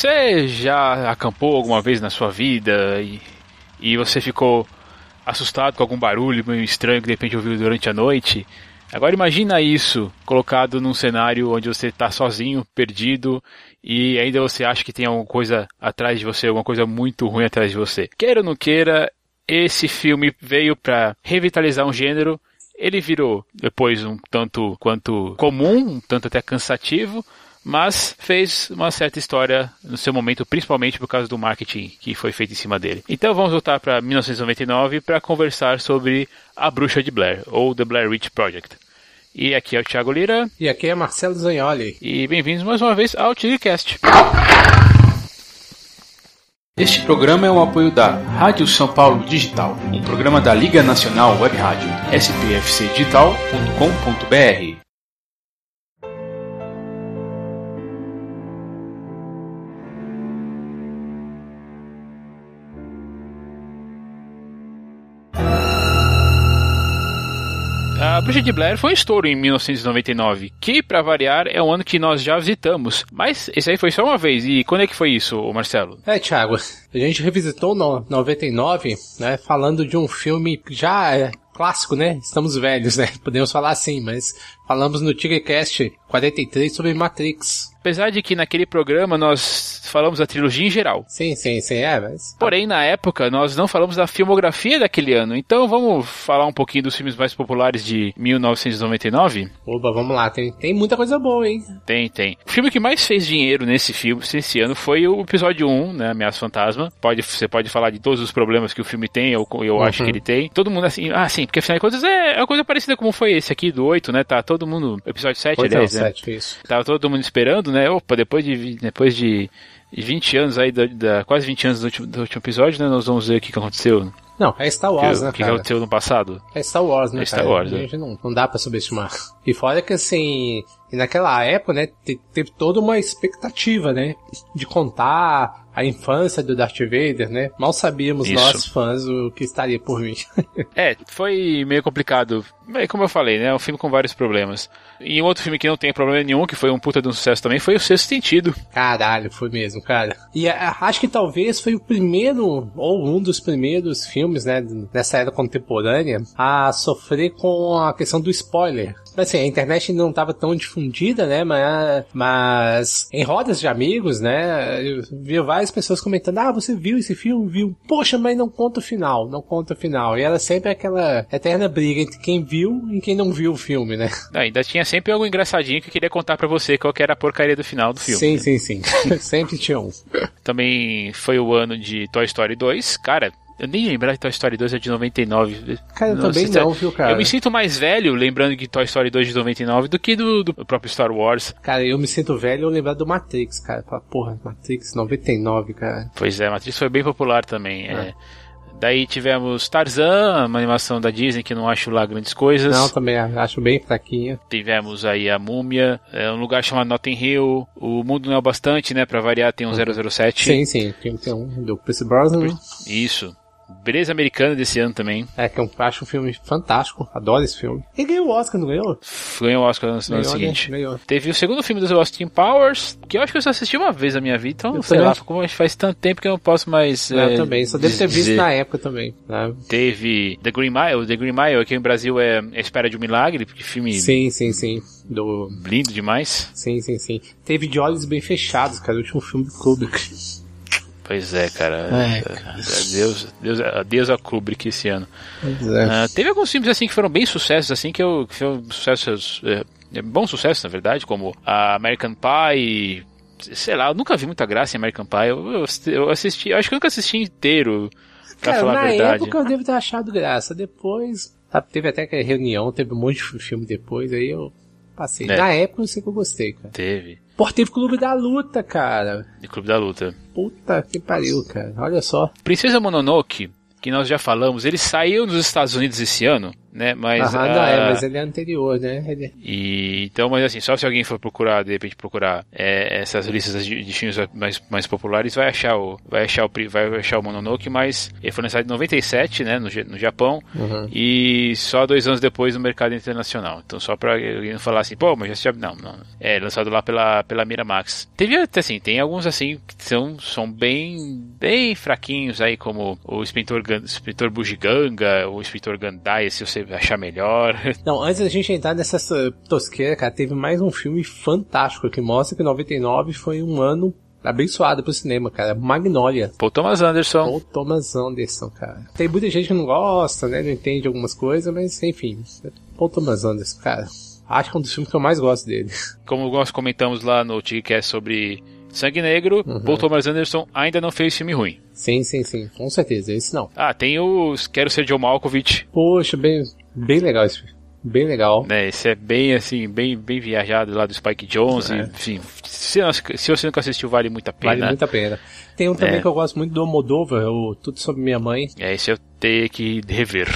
Você já acampou alguma vez na sua vida e, e você ficou assustado com algum barulho meio estranho que de repente ouviu durante a noite? Agora imagina isso colocado num cenário onde você está sozinho, perdido e ainda você acha que tem alguma coisa atrás de você, alguma coisa muito ruim atrás de você. Queira ou não queira, esse filme veio para revitalizar um gênero. Ele virou depois um tanto quanto comum, um tanto até cansativo, mas fez uma certa história no seu momento, principalmente por causa do marketing que foi feito em cima dele. Então vamos voltar para 1999 para conversar sobre A Bruxa de Blair, ou The Blair Witch Project. E aqui é o Thiago Lira. E aqui é Marcelo Zagnoli. E bem-vindos mais uma vez ao TigCast. Este programa é um apoio da Rádio São Paulo Digital, um programa da Liga Nacional Web Rádio, spfcdigital.com.br. Bruxa Blair foi um estouro em 1999, que, para variar, é um ano que nós já visitamos. Mas esse aí foi só uma vez. E quando é que foi isso, Marcelo? É, Thiago, a gente revisitou no 99, né, falando de um filme já é clássico, né? Estamos velhos, né? Podemos falar assim, mas falamos no Tigercast 43 sobre Matrix. Apesar de que naquele programa nós falamos da trilogia em geral. Sim, sim, sim, é, mas... Porém, na época, nós não falamos da filmografia daquele ano. Então, vamos falar um pouquinho dos filmes mais populares de 1999? Oba, vamos lá. Tem, tem muita coisa boa, hein? Tem, tem. O filme que mais fez dinheiro nesse filme, nesse ano, foi o episódio 1, né? Ameaça Fantasma. Pode, você pode falar de todos os problemas que o filme tem, eu, eu uhum. acho que ele tem. Todo mundo assim, ah, sim, porque afinal de contas é, é uma coisa parecida como foi esse aqui, do 8, né? Tá todo mundo... Episódio 7, Oito, aliás, não, né? 7, isso. Tava todo mundo esperando, né? Opa, depois de, depois de 20 anos aí, da, da quase 20 anos do último, do último episódio, né? Nós vamos ver o que, que aconteceu. Não, é Star Wars, que, né, O que cara? aconteceu no passado. É Star Wars, né, É Star cara? Wars, é. não, não dá pra subestimar. E fora que, assim, e naquela época, né, te- teve toda uma expectativa, né, de contar a infância do Darth Vader, né? Mal sabíamos Isso. nós, fãs, o que estaria por vir. É, foi meio complicado. É, como eu falei, né? É um filme com vários problemas. E um outro filme que não tem problema nenhum, que foi um puta de um sucesso também, foi o Sexto Sentido. Caralho, foi mesmo, cara. E a- acho que talvez foi o primeiro, ou um dos primeiros filmes, né, nessa era contemporânea, a sofrer com a questão do spoiler. Assim, a internet não estava tão difundida, né, mas, mas em rodas de amigos, né, eu vi várias pessoas comentando, ah, você viu esse filme? Viu? Poxa, mas não conta o final, não conta o final. E era sempre aquela eterna briga entre quem viu e quem não viu o filme, né? Ainda tinha sempre algo engraçadinho que eu queria contar pra você qual que era a porcaria do final do filme. Sim, sim, sim. sempre tinha um. Também foi o ano de Toy Story 2. Cara, eu nem lembrar que Toy Story 2 é de 99. Cara, eu Nossa, também não, viu, cara? Eu me sinto mais velho lembrando que Toy Story 2 é de 99 do que do, do próprio Star Wars. Cara, eu me sinto velho eu lembrar do Matrix, cara. Fala, porra, Matrix 99, cara. Pois é, Matrix foi bem popular também. é. Daí tivemos Tarzan, uma animação da Disney que não acho lá grandes coisas. Não, também acho bem fraquinha. Tivemos aí a Múmia, é, um lugar chamado Notting Hill. O Mundo Não é o Bastante, né? Pra variar, tem um 007. Sim, sim. Tem, tem um do Chris Brosnan. Isso. Beleza Americana desse ano também. É, que eu acho um filme fantástico. Adoro esse filme. Ele ganhou o Oscar, não ganhou? Ganhou o Oscar no ano né? seguinte. Ganhou. Teve o segundo filme dos Austin Powers, que eu acho que eu só assisti uma vez na minha vida, então Eu sei também. lá, como faz tanto tempo que eu não posso mais. Eu é, também. Só devo ter visto na época também. Né? Teve The Green Mile, The Green Mile aqui no Brasil é A Espera de um Milagre, porque filme Sim, sim, sim. Do... lindo demais. Sim, sim, sim. Teve De Olhos Bem Fechados, cara. O último filme do Kubrick. Pois é, cara. É, Adeus, Deus, adeus a Kubrick esse ano. É. Ah, teve alguns filmes assim que foram bem sucessos, assim, que eu. Que foram sucessos. É, é, bom sucesso, na verdade, como a American Pie. Sei lá, eu nunca vi muita graça em American Pie. Eu, eu, eu assisti, eu acho que eu nunca assisti inteiro, pra Cara, falar na a verdade. época eu devo ter achado graça. Depois, sabe, teve até aquela reunião, teve um monte de filme depois, aí eu passei. É. Na época eu sei que eu gostei, cara. Teve. Pô, teve Clube da Luta, cara. De Clube da Luta. Puta que pariu, cara. Olha só. Princesa Mononoke, que nós já falamos, ele saiu nos Estados Unidos esse ano. Né? Mas, Aham, não, é, mas ele é anterior, né? Ele... E, então, mas assim, só se alguém for procurar, de repente procurar é, essas listas de, de, filmes mais, mais populares, vai achar o vai achar o vai achar o Mononoke, mas ele foi lançado em 97, né, no, no Japão, uhum. e só dois anos depois no mercado internacional. Então, só para alguém não falar assim, pô, mas já não, não, é lançado lá pela pela Miramax. Teve assim, tem alguns assim que são são bem bem fraquinhos aí, como o Inspetor, Inspetor Bugiganga, o Inspetor Gandai, se você achar melhor. Não, antes da gente entrar nessa tosqueira, cara, teve mais um filme fantástico que mostra que 99 foi um ano abençoado pro cinema, cara. Magnolia. Paul Thomas Anderson. Paul Thomas Anderson, cara. Tem muita gente que não gosta, né? Não entende algumas coisas, mas enfim. Paul Thomas Anderson, cara. Acho que é um dos filmes que eu mais gosto dele. Como nós comentamos lá no TikCast sobre Sangue Negro, uhum. Paul Thomas Anderson ainda não fez filme ruim. Sim, sim, sim. Com certeza, esse não. Ah, tem os Quero Ser John Malkovich. Poxa, bem, bem legal esse filme. Bem legal. Né, esse é bem assim, bem, bem viajado lá do Spike Jones. É. enfim, se, se, você nunca assistiu, vale muito a pena. Vale muito a pena. Tem um também é. que eu gosto muito do Moldova, o Tudo Sobre Minha Mãe. É, esse eu tenho que rever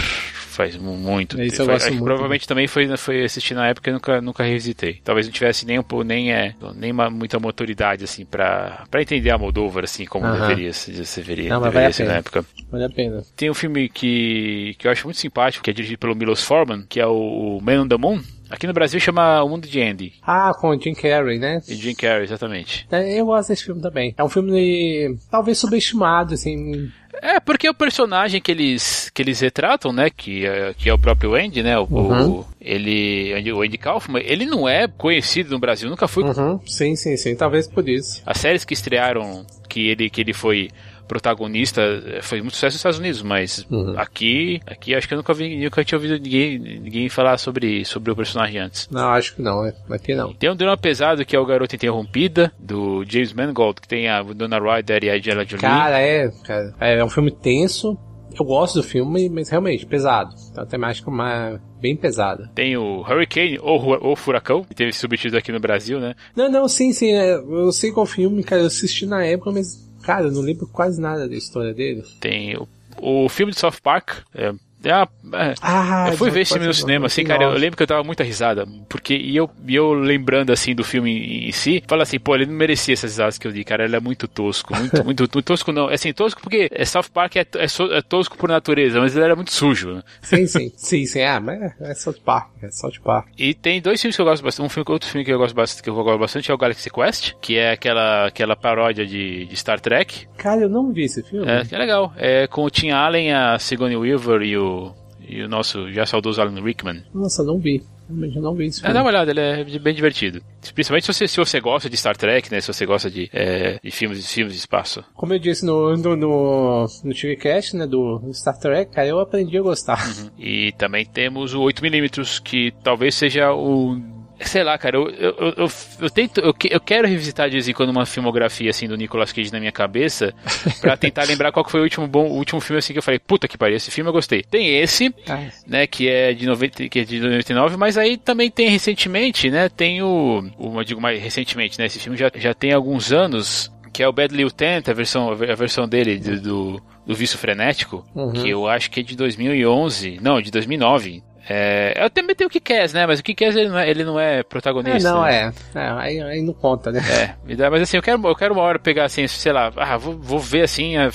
faz muito Isso eu gosto muito. Provavelmente também foi, foi assistir na época e nunca, nunca revisitei. Talvez não tivesse nem, um, nem, é, nem uma, muita maturidade, assim, pra, pra entender a Moldova, assim, como uh -huh. deveria, deveria, não, deveria ser na época. Vale a pena. Tem um filme que, que eu acho muito simpático, que é dirigido pelo Milos Forman, que é o Man on the Moon. Aqui no Brasil chama O Mundo de Andy. Ah, com o Jim Carrey, né? E Jim Carrey, exatamente. É, eu gosto desse filme também. É um filme talvez subestimado, assim. É, porque o personagem que eles, que eles retratam, né, que é, que é o próprio Andy, né, o, uhum. o ele, o Andy Kaufman, ele não é conhecido no Brasil, nunca foi. Uhum. Sim, sim, sim, talvez por isso. As séries que estrearam, que ele, que ele foi protagonista eh, foi muito sucesso nos Estados Unidos, mas uhum. aqui, aqui acho que eu nunca vi, nunca tinha ouvido ninguém, ninguém falar sobre, sobre o personagem antes. Não, acho que não, é, aqui não. Tem um drama pesado que é o Garoto Interrompida, do James Mangold, que tem a Donna Ryder e a Angela Jolie. Cara, é, cara, é um filme tenso, eu gosto do filme, mas realmente, pesado. Então a temática é uma, bem pesada. Tem o Hurricane, ou, ou Furacão, que teve subtido aqui no Brasil, né? Não, não, sim, sim. É, eu sei qual filme, cara. Eu assisti na época, mas Cara, eu não lembro quase nada da história dele. Tem o, o filme de South Park, é, é, é, ah, eu fui ver esse filme no cinema, assim, cara, eu, lembro que eu tava muita risada, porque, e eu, e eu lembrando, assim, do filme em si, fala assim, pô, ele não merecia essas risadas que eu dei, cara, ele é muito tosco, muito, muito, muito tosco não, é assim, tosco porque é South Park é, é, é, tosco por natureza, mas ele era muito sujo, né? Sim, sim, sim, sim, ah, mas é South Park, é South Park. E tem dois filmes que eu gosto bastante, um filme, outro filme que eu gosto bastante, que eu gosto bastante é o Galaxy Quest, que é aquela, aquela paródia de, de Star Trek. Cara, eu não vi esse filme. É, é legal, é com o Tim Allen, a Sigourney Weaver e o e o nosso já saudoso Alan Rickman. Nossa, não vi. Realmente não vi isso. É, dá uma olhada, ele é bem divertido. Principalmente se você, se você gosta de Star Trek, né? Se você gosta de, é, de filmes, de filmes de espaço. Como eu disse no, no, no, no TVCast, né? Do Star Trek, cara, eu aprendi a gostar. Uhum. E também temos o 8mm, que talvez seja o Sei lá, cara, eu, eu, eu, eu, tento. Eu, eu quero revisitar de vez em quando uma filmografia assim do Nicolas Cage na minha cabeça para tentar lembrar qual foi o último bom, o último filme assim que eu falei, puta que pariu, esse filme eu gostei. Tem esse, ah. né, que é de 90, que é de 99, mas aí também tem recentemente, né, tem o, o eu digo mais recentemente, né, esse filme já, já tem alguns anos que é o Bad Lieutenant, a versão, a versão dele do, do, do Vício Frenético, uhum. que eu acho que é de 2011, não, de 2009. É, eu também tenho o Kikaz, né? Mas o Kikaz ele não é, ele não é protagonista. É, não, né? é. é aí, aí, não conta, né? É, mas assim, eu quero, eu quero uma hora pegar assim, sei lá, ah, vou, vou ver assim a,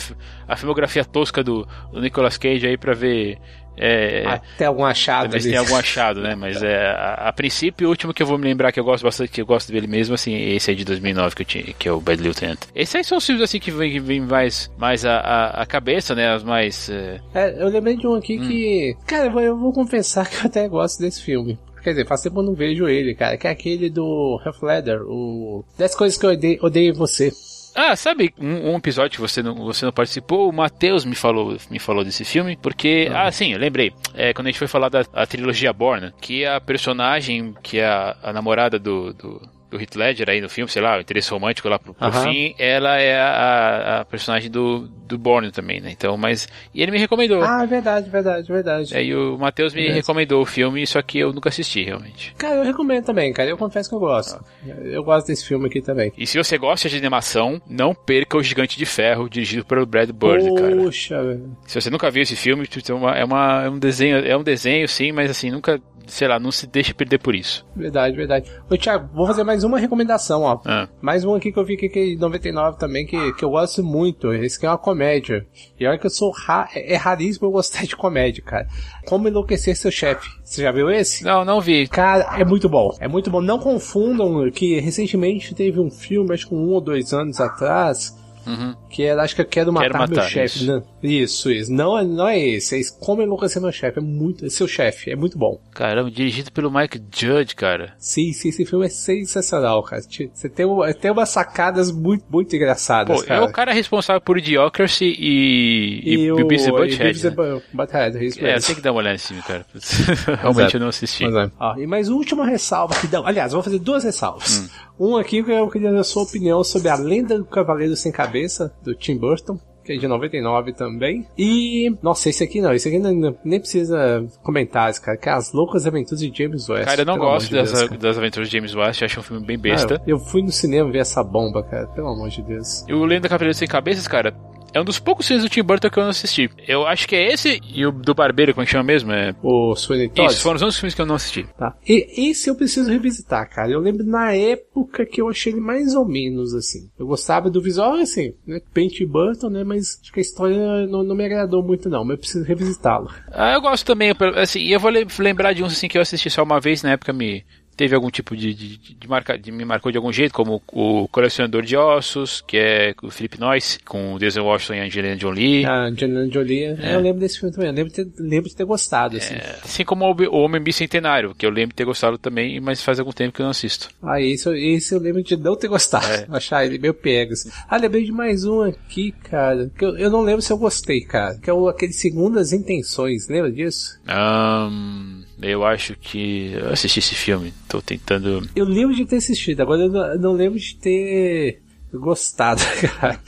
a filmografia tosca do, do Nicolas Cage aí pra ver é, Até algum achado. Talvez tenha algum achado, né? Mas é, a, a, princípio, o último que eu vou me lembrar que eu gosto bastante, que eu gosto dele mesmo, assim, esse aí de 2009, que, eu tinha, que é o Bad Lieutenant. Esses aí são os filmes, assim, que vem, vem mais, mais a, a, a cabeça, né? Os mais... É... é... eu lembrei de um aqui hum. que... Cara, eu vou, eu vou confessar que eu até gosto desse filme. Quer dizer, faz tempo que eu não vejo ele, cara. Que é aquele do Half Leather, o 10 coisas que eu odeio, odeio você. Ah, sabe um, um, episódio que você não, você não participou? O Matheus me falou, me falou desse filme, porque. Ah, ah sim, eu lembrei. É, quando a gente foi falar da trilogia Born, que a personagem, que é a, a namorada do, do do Heath Ledger aí no filme, sei lá, o interesse romântico lá pro, pro fim, ela é a, a, personagem do, do Bourne também, né? Então, mas. E ele me recomendou. Ah, verdade, verdade, verdade. Aí o Matheus me verdade. recomendou o filme, só que eu nunca assisti, realmente. Cara, eu recomendo também, cara. Eu confesso que eu gosto. Eu gosto desse filme aqui também. E se você gosta de animação, não perca o Gigante de Ferro, dirigido pelo Brad Bird, Poxa, cara. Poxa, velho. Se você nunca viu esse filme, é, uma, é, uma, é um desenho, é um desenho sim, mas assim, nunca sei lá, não se deixe perder por isso. Verdade, verdade. Ô, Thiago, vou fazer mais uma recomendação, ó. Ah. Mais um aqui que eu vi aqui em 99 também, que, que eu gosto muito. Esse aqui é uma comédia. E olha que eu sou ra é raríssimo eu gostar de comédia, cara. Como enlouquecer seu chefe. Você já viu esse? Não, não vi. Cara, é muito bom. É muito bom. Não confundam que recentemente teve um filme, acho que um ou dois anos atrás, Uhum. Que era, acho que eu quero matar, quero matar meu chefe. Isso. Isso, isso. Não, não é esse. É como enlouquecer meu chefe. É muito. É seu chefe. É muito bom. Caramba, dirigido pelo Mike Judge, cara. Sim, sim. Esse filme é sensacional, cara. Você tem, tem umas sacadas muito, muito engraçadas. Pô, cara. é o cara responsável por Idiocracy e. E, e o Beavis and Butthead. Né? Butthead, é isso mesmo. É, tem que dar uma olhada nesse filme, cara. Realmente eu não assisti. É. Ah, e mais última ressalva que dá. Aliás, vou fazer duas ressalvas. Hum. Um aqui que eu queria a sua opinião sobre a lenda do Cavaleiro Sem Cabeça, do Tim Burton que é de 99 também. E, nossa, esse aqui não, esse aqui não, nem precisa comentários, cara, que é As Loucas Aventuras de James West. Cara, eu não gosto de das, Deus, das aventuras de James West, acho um filme bem besta. Ah, eu, eu, fui no cinema ver essa bomba, cara, pelo amor de Deus. E o Lenda do Cavaleiro Sem Cabeças, cara, é um dos poucos filmes do Tim Burton que eu não assisti. Eu acho que é esse e o do Barbeiro, como é que chama mesmo? É... O Sweeney Todd? Isso, foram os únicos filmes que eu não assisti. Tá. E esse eu preciso revisitar, cara. Eu lembro na época que eu achei ele mais ou menos assim. Eu gostava do visual, assim, né? Tim Burton, né? Mas acho que a história não, não me agradou muito não, mas eu preciso revisitá-lo. Ah, eu gosto também, assim, e eu vou lembrar de uns assim que eu assisti só uma vez, na época me teve algum tipo de, de, de, marca, de me marcou de algum jeito, como o Colecionador de Ossos, que é o Philip Noyce, com o Denzel Washington e a Angelina Jolie. Ah, Angelina Jolie, é. eu lembro desse filme também, eu lembro de ter, lembro de ter gostado, assim. É, assim como o Homem Bicentenário, que eu lembro de ter gostado também, mas faz algum tempo que eu não assisto. Ah, esse, esse eu lembro de não ter gostado, é. achar ele meio pego, assim. Ah, lembrei de mais um aqui, cara, que eu, eu não lembro se eu gostei, cara, que é o, aquele Segundas Intenções, lembra disso? Um... Eu acho que eu assisti esse filme. Tô tentando. Eu lembro de ter assistido, agora eu não, eu não lembro de ter gostado, cara.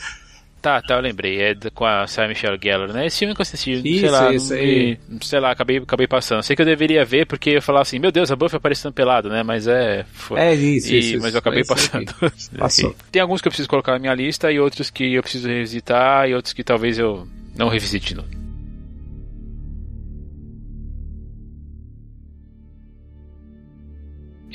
Tá, tá, eu lembrei. É com a Sarah Michelle Gellar, né? Esse filme que eu assisti, isso, sei lá, isso aí. sei lá, acabei, acabei passando. Sei que eu deveria ver porque eu falava assim, meu Deus, a Buffy aparecendo pelado, né? Mas é. Foi. É isso, e, isso. Mas eu acabei passando. Passou. Tem alguns que eu preciso colocar na minha lista e outros que eu preciso revisitar e outros que talvez eu não revisite de novo.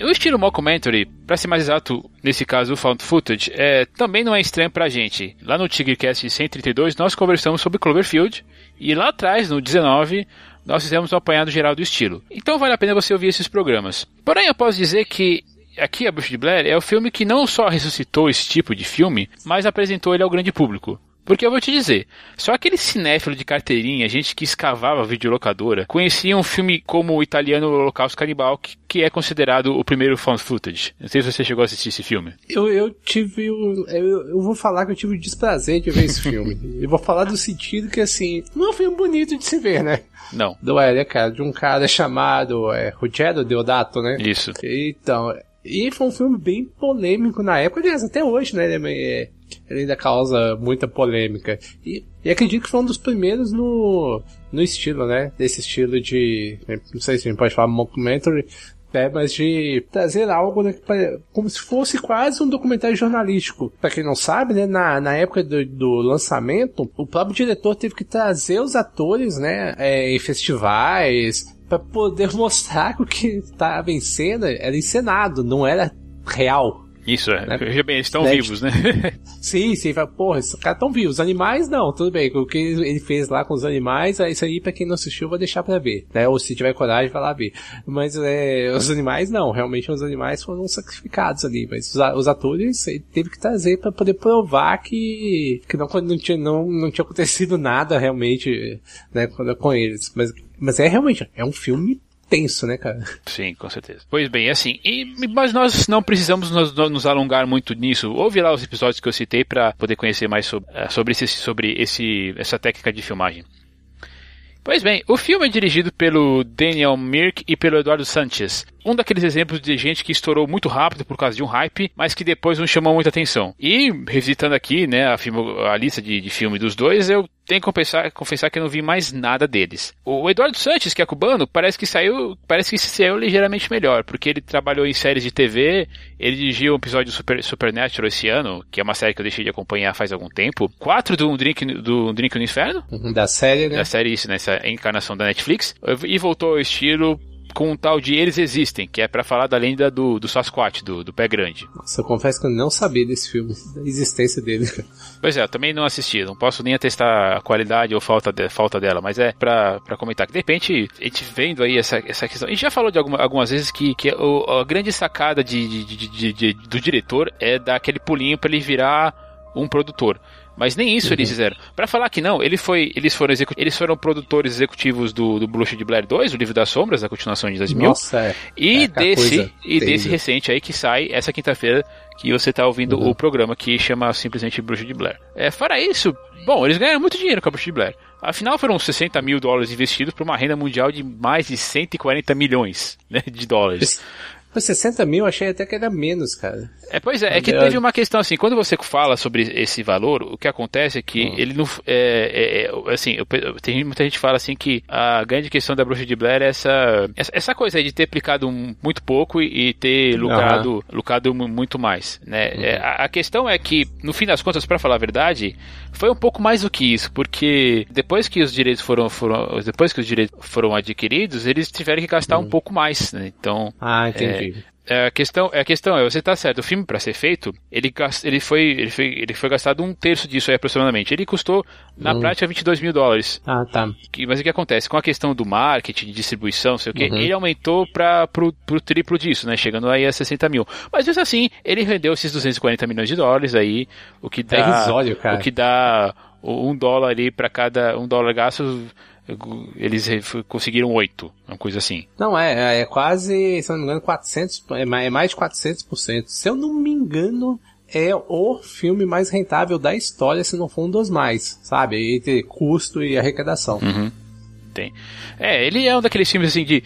O estilo mockumentary, para ser mais exato, nesse caso o found footage, é, também não é estranho pra gente. Lá no Tigrecast 132 nós conversamos sobre Cloverfield e lá atrás, no 19, nós fizemos um apanhado geral do estilo. Então vale a pena você ouvir esses programas. Porém, eu posso dizer que aqui a Bruxa de Blair é o filme que não só ressuscitou esse tipo de filme, mas apresentou ele ao grande público. Porque eu vou te dizer, só aquele cinéfilo de carteirinha, gente que escavava a videolocadora, conhecia um filme como o italiano Holocausto Canibal, que, que é considerado o primeiro found footage. Não sei se você chegou a assistir esse filme. Eu, eu tive o, eu, eu vou falar que eu tive o desprazer de ver esse filme. eu vou falar do sentido que, assim, não é um filme bonito de se ver, né? Não. Do é, cara, de um cara chamado é, Ruggero Deodato, né? Isso. Então, e foi um filme bem polêmico na época, aliás, até hoje, né? É, ele ainda causa muita polêmica. E, e, acredito que foi um dos primeiros no, no estilo, né? Desse estilo de. Não sei se a gente pode falar mockumentary, né? Mas de trazer algo né, como se fosse quase um documentário jornalístico. Para quem não sabe, né? Na, na época do, do, lançamento, o próprio diretor teve que trazer os atores, né? É, em festivais. para poder mostrar que o que estava em cena era encenado, não era real. Isso, é. Né? Veja bem, eles estão né? vivos, né? sim, sim. Porra, esses caras estão vivos. Os animais, não, tudo bem. O que ele fez lá com os animais, é isso aí, pra quem não assistiu, eu vou deixar pra ver. Né? Ou se tiver coragem, vai lá ver. Mas é, os animais, não. Realmente, os animais foram sacrificados ali. Mas os, os atores, ele teve que trazer pra poder provar que, que não, não, tinha, não, não tinha acontecido nada realmente né, com eles. Mas, mas é realmente, é um filme tenso, né, cara? Sim, com certeza. Pois bem, assim, e, mas nós não precisamos nos, nos, alongar muito nisso. Ouve lá os episódios que eu citei para poder conhecer mais sobre, eh, sobre, esse, sobre esse, essa técnica de filmagem. Pois bem, o filme é dirigido pelo Daniel Mirk e pelo Eduardo Sanchez. Um daqueles exemplos de gente que estourou muito rápido por causa de um hype, mas que depois não chamou muita atenção. E, revisitando aqui, né, a, a lista de, de filme dos dois, eu tenho que confessar, confessar que eu não vi mais nada deles. O Eduardo Sanches, que é cubano, parece que saiu, parece que saiu ligeiramente melhor, porque ele trabalhou em séries de TV, ele dirigiu um episódio Super, Supernatural esse ano, que é uma série que eu deixei de acompanhar faz algum tempo. Quatro do Um Drink, do um Drink no Inferno. Da série, né? Da série, isso, nessa encarnação da Netflix. E voltou ao estilo com um tal de Eles Existem, que é para falar da lenda do, do Sasquatch, do, do pé grande. Nossa, eu confesso que eu não sabia desse filme, da existência dele. Pois é, eu também não assisti, não posso nem atestar a qualidade ou falta, de, falta dela, mas é pra, pra comentar que de repente, a gente vendo aí essa, essa questão, a gente já falou de alguma, algumas vezes que, que o, a grande sacada de, de, de, do diretor é dar aquele pulinho para ele virar um produtor. Mas nem isso uhum. eles fizeram. Para falar que não, ele foi, eles foram eles foram produtores executivos do, do Bruxa de Blair 2, o livro das sombras, a continuação de 2000. Nossa, é. E é desse e desse recente aí que sai essa quinta-feira que você tá ouvindo uhum. o programa que chama simplesmente Bruxa de Blair. É, fora isso, bom, eles ganharam muito dinheiro com a Bruxa de Blair. Afinal, foram 60 mil dólares investidos para uma renda mundial de mais de 140 milhões né, de dólares. Por 60 mil, achei até que era menos, cara. É, pois é, é que teve uma questão assim, quando você fala sobre esse valor, o que acontece é que hum. ele não. É, é, é assim, eu, tem muita gente que fala assim que a grande questão da bruxa de Blair é essa, essa coisa de ter aplicado muito pouco e, ter lucrado, uhum. lucrado muito mais. Né? Uhum. É, a, a, questão é que, no fim das contas, para falar a verdade, foi um pouco mais do que isso, porque depois que os direitos foram, foram depois que os direitos foram adquiridos, eles tiveram que gastar uhum. um pouco mais. Né? Então. Ah, entendi. É, a questão, a questão é, você tá certo, o filme para ser feito, ele, ele, foi, ele, foi, ele foi gastado um terço disso aí aproximadamente. Ele custou, na hum. prática, 22 mil dólares. Ah, tá. Que, mas o que acontece? Com a questão do marketing, distribuição, sei o quê, uhum. ele aumentou para pro, pro triplo disso, né? Chegando aí a 60 mil. Mas mesmo assim, ele rendeu esses 240 milhões de dólares aí, o que dá. É risório, cara. O que dá um dólar ali para cada um dólar gasto eles conseguiram 8, uma coisa assim. Não, é, é quase, se não me engano, 400, é, é mais de 400%. Se eu não me engano, é o filme mais rentável da história, se não for um dos mais, sabe? Entre custo e arrecadação. Uhum. Tem. É, ele é um daqueles filmes assim de.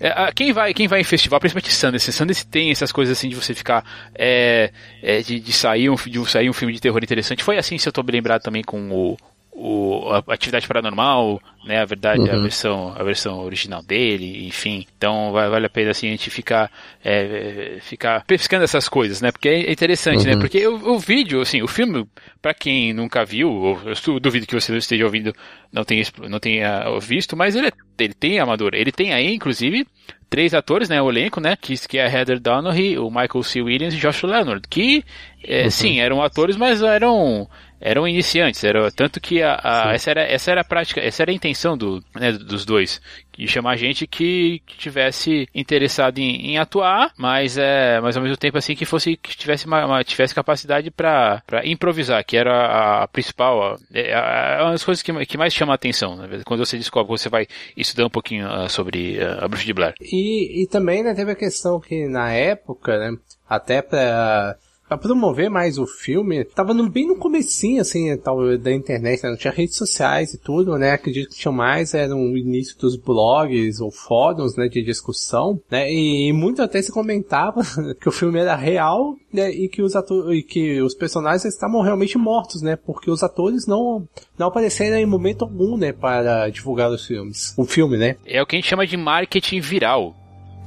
É, quem vai, quem vai em festival, principalmente Sundance, Sundance tem essas coisas assim de você ficar é, é, de, de, sair um, de sair um filme de terror interessante. Foi assim, se eu tô bem lembrado também com o o, a atividade paranormal, né, a verdade, uhum. a versão a versão original dele, enfim. Então vale a pena assim a gente ficar é, ficar pescando essas coisas, né? Porque é interessante, né? uhum. né? Porque o, o, vídeo, assim, o filme, para quem nunca viu, ou eu duvido que você esteja ouvindo, não tenha não tenha visto, mas ele, é, ele tem amador, ele tem aí inclusive três atores, né, o elenco, né, que, que é Heather Donahue, o Michael C. Williams e Josh Leonard, que, é, uhum. sim, eram atores, mas eram eram iniciantes, era tanto que a, a essa era essa era a prática, essa era a intenção do, né, dos dois, de chamar gente que, que tivesse interessado em, em, atuar, mas é, mas ao mesmo tempo assim que fosse que tivesse uma, uma tivesse capacidade para improvisar, que era a, a principal, é, é, uma das coisas que, que mais chama a atenção, né? quando você descobre, você vai estudar um pouquinho uh, sobre uh, a bruxa de Blair. E, e também né, teve a questão que na época, né, até para Pra promover mais o filme, tava no, bem no comecinho, assim, tal, da internet, né? Não tinha redes sociais e tudo, né? Acredito que tinha mais, era o início dos blogs ou fóruns, né? De discussão, né? E, e muito até se comentava que o filme era real, né? E que os atores, que os personagens estavam realmente mortos, né? Porque os atores não, não apareceram em momento algum, né? Para divulgar os filmes. O filme, né? É o que a gente chama de marketing viral.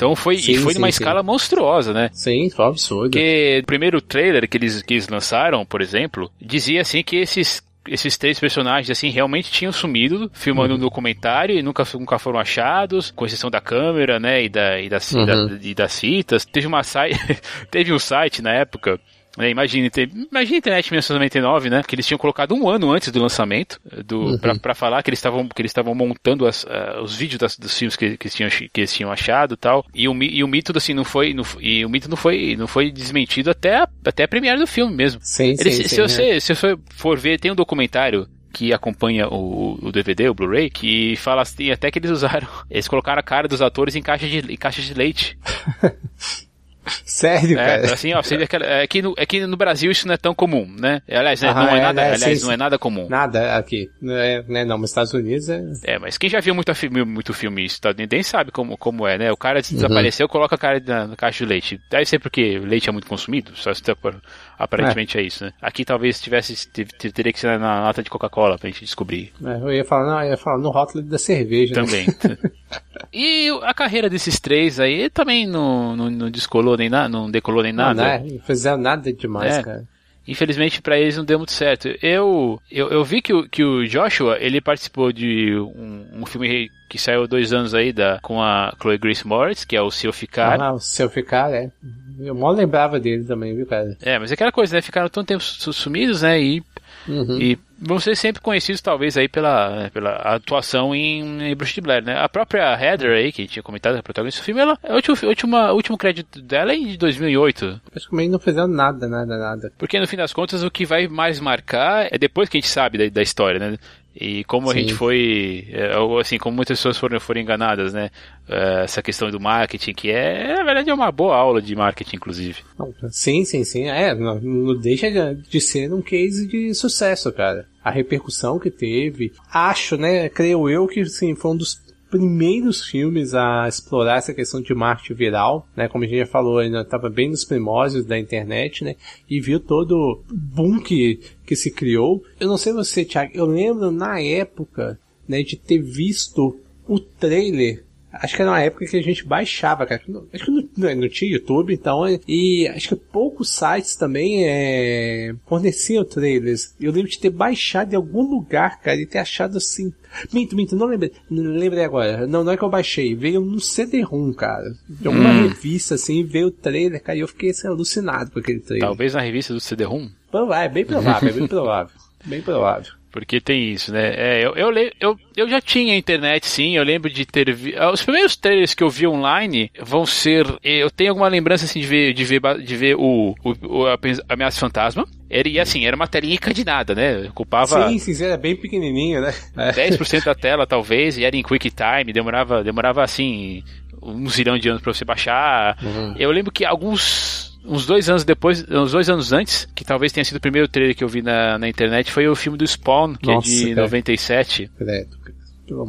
Então foi, sim, e foi sim, numa sim. escala monstruosa, né? Sim, foi absurdo. Porque o primeiro trailer que eles, que eles lançaram, por exemplo, dizia assim que esses esses três personagens assim realmente tinham sumido filmando uhum. um documentário e nunca, nunca foram achados, com exceção da câmera, né, e, da, e, das, uhum. da, e das fitas. Teve uma site, teve um site na época é, imagina, imagina a internet em 1999, né? Que eles tinham colocado um ano antes do lançamento, do, uhum. pra, pra falar que eles estavam que eles estavam montando as, uh, os vídeos das, dos filmes que, que, eles tinham, que eles tinham achado tal. E o, e o mito, assim, não foi. Não, e o mito não foi, não foi desmentido até a, até a premiere do filme mesmo. Sim, eles, sim, se, sim, você, se você for ver, tem um documentário que acompanha o, o DVD, o Blu-ray, que fala assim, até que eles usaram, eles colocaram a cara dos atores em caixas de, em caixas de leite. Sério, é, cara? Assim, ó, seria aquela, é, que no, é que no Brasil isso não é tão comum, né? Aliás, né, não, é, é nada, né, aliás sim, não é nada comum. Nada aqui. Não é, né, não, nos Estados Unidos é... É, mas quem já viu muito filme, muito filme estadunidense sabe como, como é, né? O cara uhum. desapareceu, coloca a cara na, na, caixa de leite. Deve ser porque leite é muito consumido, só se aparentemente é. é isso, né? Aqui talvez tivesse, teria que ser na lata de Coca-Cola pra gente descobrir. É, eu ia falar, não, eu ia falar no rótulo da cerveja. Né? Também. Né? e a carreira desses três aí também não, não, não descolou nem nada, não decolou nem nada. Não, né? não fizeram nada demais, é. cara. Infelizmente para eles não deu muito certo. Eu, eu, eu vi que o, que o Joshua ele participou de um, um filme que saiu dois anos aí da, com a Chloe Grace Moritz, que é o Seu Ficar. Ah, o Seu Ficar, é. Eu mal lembrava dele também, viu, cara? É, mas é aquela coisa, né? Ficaram tanto tempo sumidos, né? E, uhum. e vão ser sempre conhecidos, talvez, aí pela, pela atuação em, em Bruce de Blair, né? A própria Heather aí, que tinha comentado, a protagonista do filme, ela, o último, última, último crédito dela é de 2008. Praticamente não fizeram nada, nada, nada. Porque no fim das contas, o que vai mais marcar é depois que a gente sabe da, da história, né? E como Sim. a gente foi, é, assim, como muitas pessoas foram, foram enganadas, né? É, essa questão do marketing, que é, na verdade, é uma boa aula de marketing, inclusive. Sim, sim, sim. É, não, não deixa de ser um case de sucesso, cara. A repercussão que teve. Acho, né? Creio eu que, sim, foi um dos primeiros filmes a explorar essa questão de marketing viral, né? Como a gente já falou, ainda estava bem nos primórdios da internet, né? E viu todo o boom que, que se criou. Eu não sei você, Thiago, eu lembro na época, né, de ter visto o trailer Acho que era uma época que a gente baixava, cara. Acho que não, não tinha YouTube, então. E acho que poucos sites também é, forneciam trailers. Eu lembro de ter baixado em algum lugar, cara, e ter achado assim. Minto, minto, não lembrei. Não lembrei agora. Não, não é que eu baixei. Veio no CD-ROM, cara. De alguma hum. revista, assim, veio o trailer, cara, e eu fiquei assim, alucinado com aquele trailer. Talvez na revista do CD-ROM? É bem provável, é bem provável. Bem provável. Porque tem isso, né? É, eu, eu, eu, eu já tinha internet, sim. Eu lembro de ter vi... Ah, os primeiros trailers que eu vi online vão ser. Eu tenho alguma lembrança assim de ver, de ver, de ver o, o, a Ameaça Fantasma. Era, e assim, era uma telinha encadinada, né? Ocupava. Sim, sim, era bem pequenininho, né? 10% da tela, talvez, e era em quick time, demorava, demorava assim, um zilhão de anos para você baixar. Uhum. Eu lembro que alguns uns dois anos depois, uns dois anos antes, que talvez tenha sido o primeiro trailer que eu vi na, na internet, foi o filme do Spawn, que Nossa, é de cara. 97. Credo.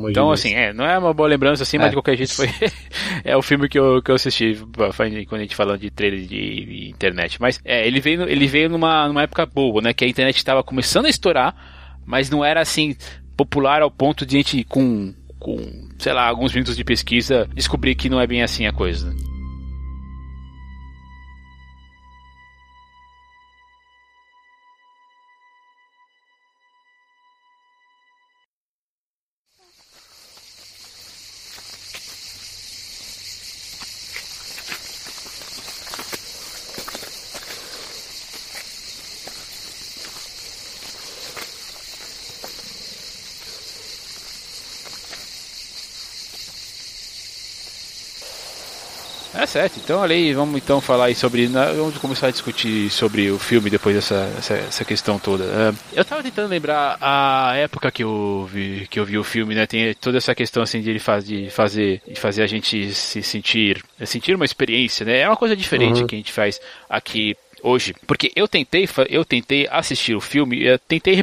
Então, assim, é, não é uma boa lembrança assim, é. mas de qualquer jeito foi. é o filme que eu, que eu assisti quando a gente falando de trailer de, de internet. Mas é, ele veio, ele veio numa, numa época boa, né? Que a internet estava começando a estourar, mas não era assim popular ao ponto de a gente com, com, sei lá, alguns minutos de pesquisa descobrir que não é bem assim a coisa. Certo, então ali vamos então falar aí sobre. Vamos começar a discutir sobre o filme depois dessa essa, essa questão toda. Uh, eu tava tentando lembrar a época que eu vi, que eu vi o filme, né? Tem toda essa questão assim de ele faz, de fazer de fazer a gente se sentir sentir uma experiência, né? É uma coisa diferente uhum. que a gente faz aqui hoje, porque eu tentei, eu tentei assistir o filme, eu tentei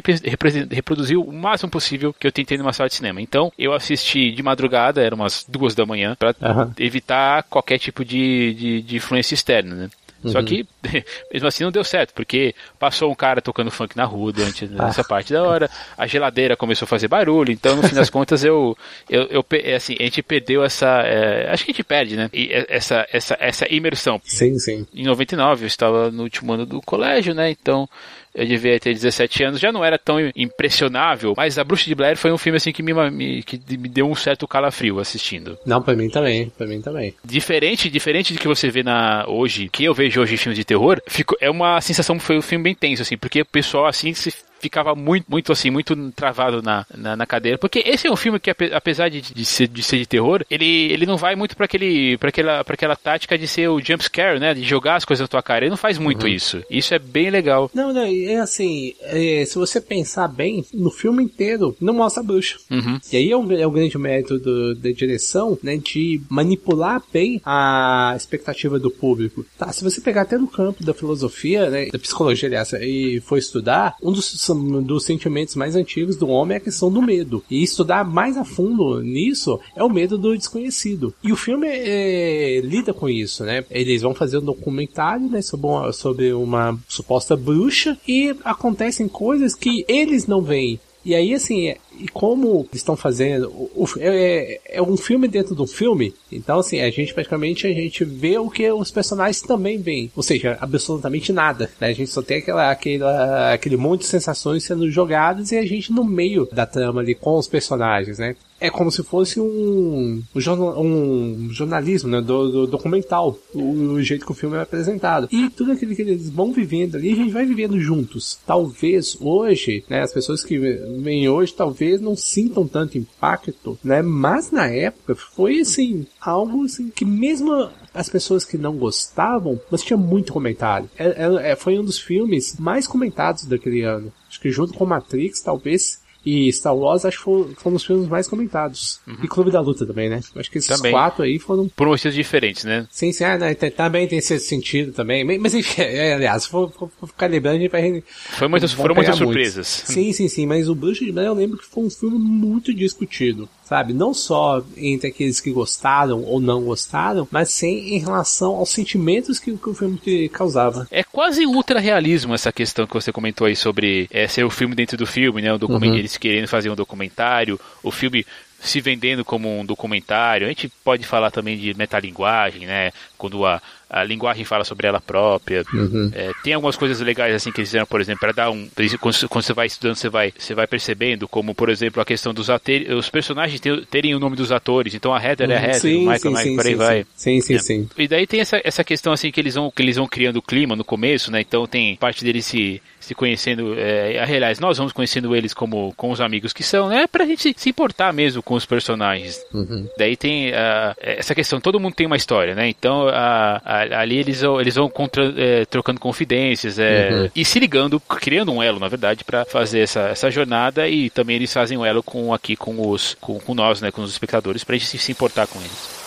reproduzir o máximo possível que eu tentei numa sala de cinema. Então, eu assisti de madrugada, eram umas duas da manhã, para uhum. evitar qualquer tipo de, de, de influência externa, né? Uhum. Só que, mesmo assim, não deu certo, porque passou um cara tocando funk na rua durante ah. essa parte da hora, a geladeira começou a fazer barulho, então, no fim das contas, eu, eu, eu é assim, a gente perdeu essa, é, acho que a gente perde, né, e essa, essa, essa imersão. Sim, sim. Em 99, eu estava no último ano do colégio, né, então, eu devia ter 17 anos, já não era tão impressionável, mas A Bruxa de Blair foi um filme assim que me, me, que me deu um certo calafrio assistindo. Não, para mim também, para mim também. Diferente, diferente de que você vê na hoje, que eu vejo hoje em filmes de terror, fico, é uma sensação foi um filme bem tenso assim, porque o pessoal assim se ficava muito, muito assim, muito travado na, na, na cadeira. Porque esse é um filme que, apesar de, de, ser, de ser de terror, ele, ele não vai muito para aquele, pra aquela, pra aquela tática de ser o jump scare, né? De jogar as coisas na tua cara. Ele não faz muito uhum. isso. Isso é bem legal. Não, não, é assim, é, se você pensar bem, no filme inteiro não mostra a bruxa. Uhum. E aí é o, é o grande mérito do, da direção, né? De manipular bem a expectativa do público. Tá, se você pegar até no campo da filosofia, né? Da psicologia, aliás, e for estudar, um dos, dos sentimentos mais antigos do homem é a questão do medo. E estudar mais a fundo nisso é o medo do desconhecido. E o filme é, lida com isso, né? Eles vão fazer um documentário, né? Sobre uma, sobre uma suposta bruxa e acontecem coisas que eles não veem. E aí, assim, e como estão fazendo. O, o, é, é, um filme dentro do filme. Então, assim, a gente praticamente a gente vê o que os personagens também veem. Ou seja, absolutamente nada. Né? A gente só tem aquela, aquela, aquele monte de sensações sendo jogadas e a gente no meio da trama ali com os personagens, né? é como se fosse um, um jornalismo, né, do, do documental, o, o, jeito que o filme é apresentado. E tudo aquilo que eles vão vivendo ali, a gente vai vivendo juntos. Talvez hoje, né, as pessoas que vêm hoje, talvez não sintam tanto impacto, né, mas na época foi, assim, algo assim que mesmo as pessoas que não gostavam, mas tinha muito comentário. É, é, é foi um dos filmes mais comentados daquele ano. Acho que junto com Matrix, talvez e Star Wars acho que foram, foram os filmes mais comentados. Uhum. E Clube da Luta também, né? Acho que esses também. quatro aí foram. Por motivos diferentes, né? Sim, sim, ah, né, também tem esse sentido também. Mas enfim, é, aliás, se for, for, ficar lembrando, a gente vai. Foi muitas, foram muitas surpresas. Sim, sim, sim, mas o Bruxa de Blair eu lembro que foi um filme muito discutido sabe? Não só entre aqueles que gostaram ou não gostaram, mas sim em relação aos sentimentos que, que o filme causava. É quase ultra realismo essa questão que você comentou aí sobre é, ser o filme dentro do filme, né? O documento, uhum. Eles querendo fazer um documentário, o filme se vendendo como um documentário. A gente pode falar também de metalinguagem, né? Quando a, a linguagem fala sobre ela própria. Uhum. É, tem algumas coisas legais assim que eles fizeram, por exemplo, para dar um. Quando, quando, você vai estudando, você vai, você vai percebendo, como por exemplo a questão dos atores, os personagens terem o nome dos atores. Então a Heather uhum. é a uhum. Heather, sim, o Michael, sim, Michael, sim, por aí vai. Sim, sim, é. sim. E daí tem essa, essa questão assim que eles vão que eles vão criando o clima no começo, né? Então tem parte deles se se conhecendo, é, aliás, nós vamos conhecendo eles como com os amigos que são, né? Pra gente se importar mesmo com os personagens. Uhum. Daí tem uh, essa questão, todo mundo tem uma história, né? Então uh, ali eles, eles vão contra, é, trocando confidências é, uhum. e se ligando, criando um elo, na verdade, para fazer essa, essa jornada e também eles fazem um elo com aqui com os com, com nós, né? Com os espectadores, pra gente se, se importar com eles.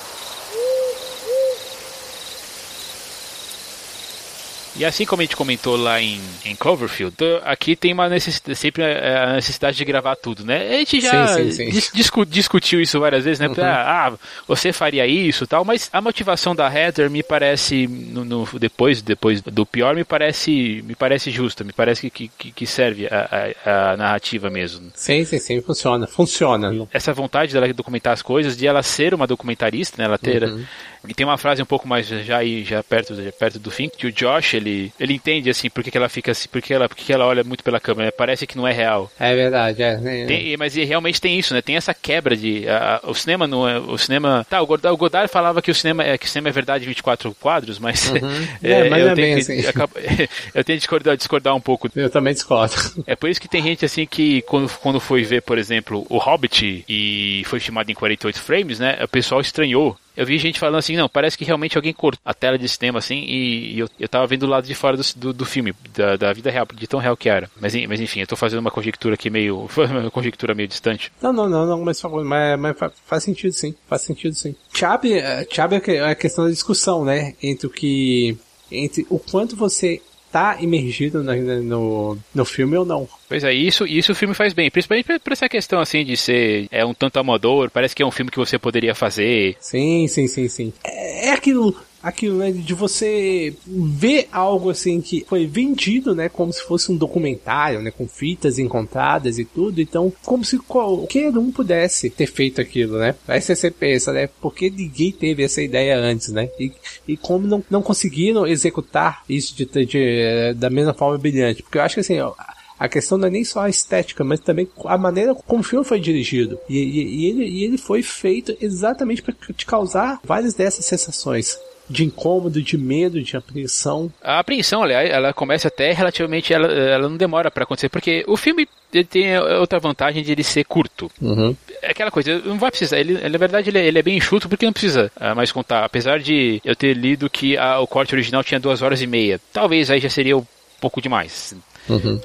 E assim como a gente comentou lá em, em Cloverfield, aqui tem uma necessidade, sempre a necessidade de gravar tudo, né? A gente já sim, sim, sim. Discu discutiu isso várias vezes, né? Uhum. Ah, você faria isso tal, mas a motivação da Heather me parece, no, no, depois, depois do pior, me parece, me parece justa, me parece que, que, que serve a, a, a, narrativa mesmo. Sim, sim, sim, funciona, funciona. Essa vontade dela documentar as coisas, de ela ser uma documentarista, né? Ela ter... Uhum e tem uma frase um pouco mais já aí, já perto, já perto do fim, que o Josh, ele, ele entende assim, porque que ela fica assim, porque ela, porque ela olha muito pela câmera, parece que não é real. É verdade, é. é. Tem, mas realmente tem isso, né? Tem essa quebra de a, o cinema não é, o cinema, tá, o Godard, o Godard falava que o cinema é que o cinema é verdade 24 quadros, mas uhum. é, mas eu, é tenho que, assim. eu tenho que discordar, discordar um pouco. Eu também discordo. É por isso que tem gente assim que quando, quando foi ver, por exemplo, o Hobbit e foi filmado em 48 frames, né? O pessoal estranhou eu vi gente falando assim, não, parece que realmente alguém cortou a tela de cinema assim e, e eu, eu tava vendo o lado de fora do, do, do filme, da, da, vida real, de tão real que era. Mas, mas enfim, eu tô fazendo uma conjectura aqui meio. uma conjectura meio distante. Não, não, não, não mas, mas, mas faz sentido sim, faz sentido sim. Chab, Chab é a questão da discussão, né? Entre o que. Entre o quanto você tá imergido no, no, no filme ou não. Pois é, isso, isso o filme faz bem. Principalmente por essa questão, assim, de ser é um tanto amador. Parece que é um filme que você poderia fazer. Sim, sim, sim, sim. É, é aquilo aquilo, né, de você ver algo assim que foi vendido, né, como se fosse um documentário, né, com fitas encontradas e tudo, então, como se qualquer um pudesse ter feito aquilo, né? Aí você pensa, né, porque ninguém teve essa ideia antes, né? E, e como não, não conseguiram executar isso de, de, de da mesma forma brilhante, porque eu acho que assim, ó, a questão não é nem só a estética, mas também a maneira como o filme foi dirigido. E, e, e ele, e ele foi feito exatamente para te causar várias dessas sensações de incômodo, de medo, de apreensão. A apreensão, aliás, ela começa até relativamente, ela, ela não demora para acontecer, porque o filme ele tem outra vantagem de ele ser curto. Uhum. É aquela coisa, não vai precisar. Ele, na verdade, ele, é, ele é bem enxuto porque não precisa uh, mais contar. Apesar de eu ter lido que a, o corte original tinha duas horas e meia. Talvez aí já seria um pouco demais. Uhum.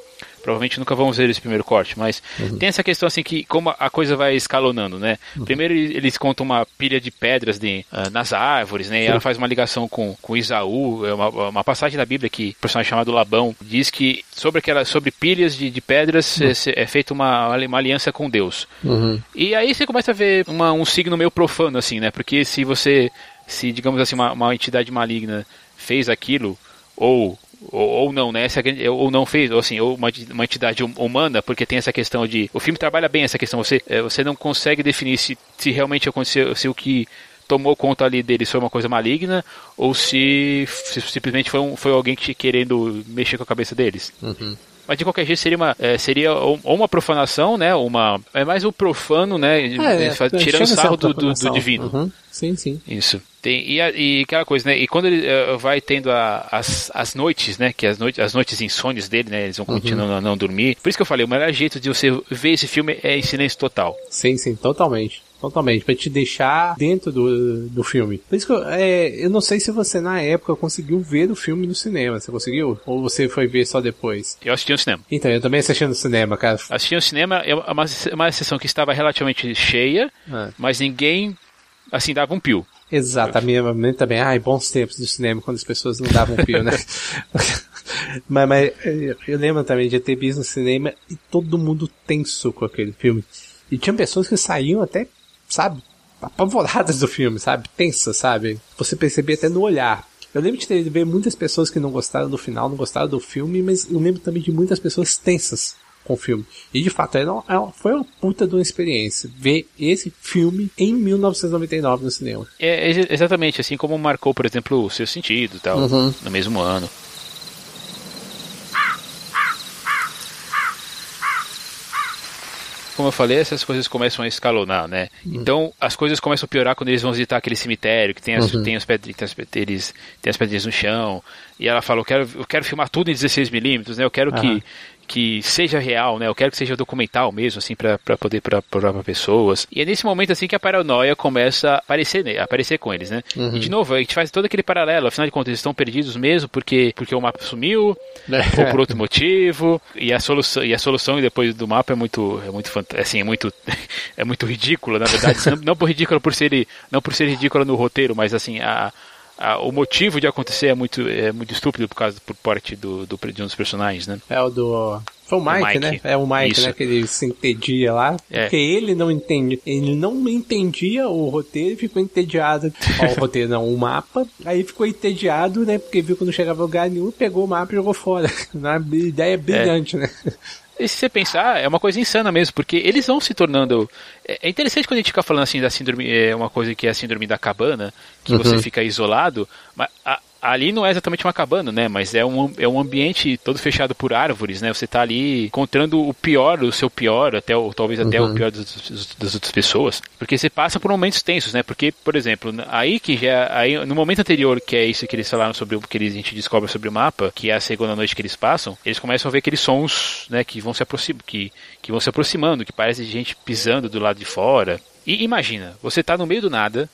Provavelmente nunca vamos ver esse primeiro corte, mas uhum. tem essa questão assim que como a coisa vai escalonando, né? Uhum. Primeiro eles contam uma pilha de pedras de, uh, nas árvores, né? E ela faz uma ligação com, com Isaú, é uma, uma passagem da Bíblia que o personagem chamado Labão diz que sobre aquela sobre pilhas de, de pedras uhum. é, é feita uma, uma aliança com Deus. Uhum. E aí você começa a ver uma, um signo meio profano assim, né? Porque se você se digamos assim uma, uma entidade maligna fez aquilo ou ou, ou, não, né? Essa, ou não fez, ou assim, ou uma, uma entidade hum, humana, porque tem essa questão de. O filme trabalha bem essa questão, você, é, você não consegue definir se, se realmente aconteceu, se o que tomou conta ali deles foi uma coisa maligna ou se, se simplesmente foi, um, foi alguém que querendo mexer com a cabeça deles. Uhum. Mas de qualquer jeito seria uma, é, seria ou uma profanação, né? Uma, é mais o profano, né? É, é, tirando sarro do, do, do, divino. Uhum. Sim, sim. Isso. Tem, e, e aquela coisa, né? E quando ele uh, vai tendo a, as, as noites, né? Que as, noites, as noites insônias dele, né? Eles vão uhum. continuando a não dormir. Por isso que eu falei, o melhor jeito de você ver esse filme é em silêncio total. Sim, sim, totalmente. Totalmente, pra te deixar dentro do, do filme. Por isso que eu, é, eu não sei se você na época conseguiu ver o filme no cinema. Você conseguiu? Ou você foi ver só depois? Eu assisti no cinema. Então, eu também assisti no cinema, cara. Assisti no cinema, é uma, uma sessão que estava relativamente cheia, é. mas ninguém, assim, dava um pio. Exato, a minha mãe também. Ai, bons tempos do cinema, quando as pessoas não davam pio, né? mas, mas eu lembro também de ter visto no cinema e todo mundo tenso com aquele filme. E tinha pessoas que saíam até sabe, apavoradas do filme, sabe, tensas, sabe? Você percebia até no olhar. Eu lembro de ter, ver muitas pessoas que não gostaram do final, não gostaram do filme, mas eu lembro também de muitas pessoas tensas com o filme. E de fato, era, era, foi uma puta de uma experiência ver esse filme em 1999 no cinema. É, exatamente, assim como marcou, por exemplo, o seu sentido tal, uhum. no mesmo ano. como eu falei, essas coisas começam a escalonar, né? Uhum. Então as coisas começam a piorar quando eles vão visitar aquele cemitério que tem as, uhum. tem as, pedras, tem as, eles, tem as pedrinhas no chão. E ela fala: Eu quero, eu quero filmar tudo em 16mm, né? Eu quero uhum. que que seja real, né? Eu quero que seja documental mesmo, assim, para poder provar para pessoas. E é nesse momento, assim, que a paranoia começa a aparecer, né? aparecer com eles, né? Uhum. E de novo, a gente faz todo aquele paralelo. Afinal de contas, eles estão perdidos mesmo porque, porque o mapa sumiu, ou por outro motivo. E a solução, e a solução depois do mapa é muito, é muito, assim, é muito, é muito ridícula, na verdade. não, não por ridícula por ser, não por ser ridícula no roteiro, mas assim, a a, o motivo de acontecer é muito, é muito estúpido por causa por parte do, do, de um dos personagens, né? É o do. Foi o Mike, o Mike. né? É o Mike, Isso. né? Que ele se entendia lá. É. Porque ele não entendia. Ele não entendia o roteiro e ficou entediado. Ó, o roteiro não, o mapa. Aí ficou entediado, né? Porque viu que não chegava lugar nenhum, pegou o mapa e jogou fora. Uma ideia brilhante, é. né? E se você pensar, é uma coisa insana mesmo, porque eles vão se tornando. É, é interessante quando a gente fica falando assim da síndrome, é uma coisa que é a síndrome da cabana, que uhum. você fica isolado, mas a, ali não é exatamente uma cabana, né? Mas é um, é um ambiente todo fechado por árvores, né? Você está ali encontrando o pior, o seu pior, até ou talvez até uhum. o pior das, das, outras pessoas. Porque você passa por momentos tensos, né? Porque, por exemplo, aí que já. Aí, no momento anterior, que é isso que eles falaram sobre o que eles, a gente descobre sobre o mapa, que é a segunda noite que eles passam, eles começam a ver aqueles sons, né? Que vão se aproximando, que, que vão se aproximando, que parece gente pisando do lado de fora. E imagina, você está no meio do nada,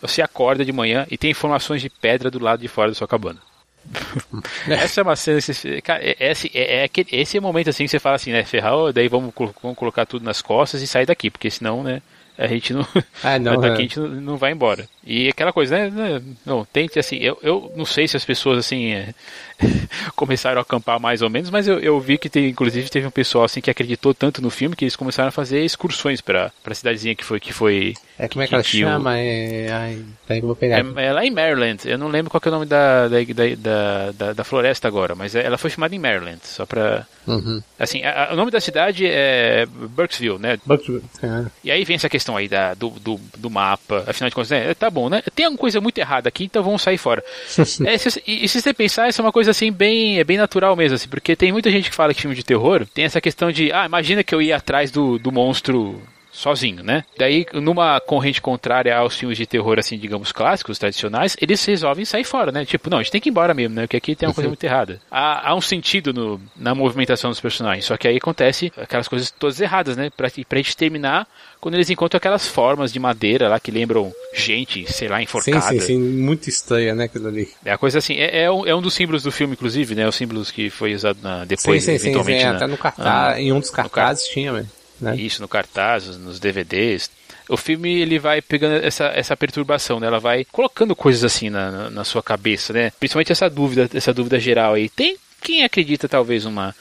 você acorda de manhã e tem informações de pedra do lado de fora da sua cabana. Essa é uma cena. Cara, é, é, é, é, esse é o momento assim que você fala assim, né? Ferral, daí vamos, vamos colocar tudo nas costas e sair daqui, porque senão, né? A gente não, ah, não daqui é. a gente não, vai embora. E aquela coisa, né, né? Não, tente assim, eu, eu não sei se as pessoas assim é, começaram a acampar mais ou menos, mas eu, eu vi que tem, inclusive teve um pessoal assim que acreditou tanto no filme que eles começaram a fazer excursões para para cidadezinha que foi que foi É como é que, que ela chama? O... É, ai, vou pegar. É, é, lá em Maryland. Eu não lembro qual é o nome da da, da, da, da floresta agora, mas é, ela foi chamada em Maryland, só para uhum. assim, a, a, o nome da cidade é Burkesville, né? Burkesville. É. E aí vem essa questão aí da, do, do, do mapa, afinal de contas, né, tá bom, né? Tem alguma coisa muito errada aqui, então vamos sair fora. é, se, e, e se você pensar, isso é uma coisa assim bem, é bem natural mesmo, assim, porque tem muita gente que fala que filme de terror tem essa questão de, ah, imagina que eu ia atrás do, do monstro sozinho, né? Daí, numa corrente contrária aos filmes de terror, assim, digamos, clássicos, tradicionais, eles resolvem sair fora, né? Tipo, não, a gente tem que ir embora mesmo, né? Porque aqui tem uma coisa muito errada. Há, há um sentido no, na movimentação dos personagens, só que aí acontece aquelas coisas todas erradas, né? Pra, pra gente terminar quando eles encontram aquelas formas de madeira lá que lembram gente, sei lá, enforcada. Sim, sim, sim, muito estranha, né, aquilo ali. É a coisa assim, é, é, um, é um dos símbolos do filme, inclusive, né? Os símbolos que foi usado na, depois, sim, sim, eventualmente. Sim, sim, na, até no cartaz, ah, em um dos cartazes tinha, velho. Né? Isso, no cartaz, nos DVDs. O filme ele vai pegando essa, essa perturbação, né? Ela vai colocando coisas assim na, na, na sua cabeça, né? Principalmente essa dúvida, essa dúvida geral aí. Tem quem acredita talvez uma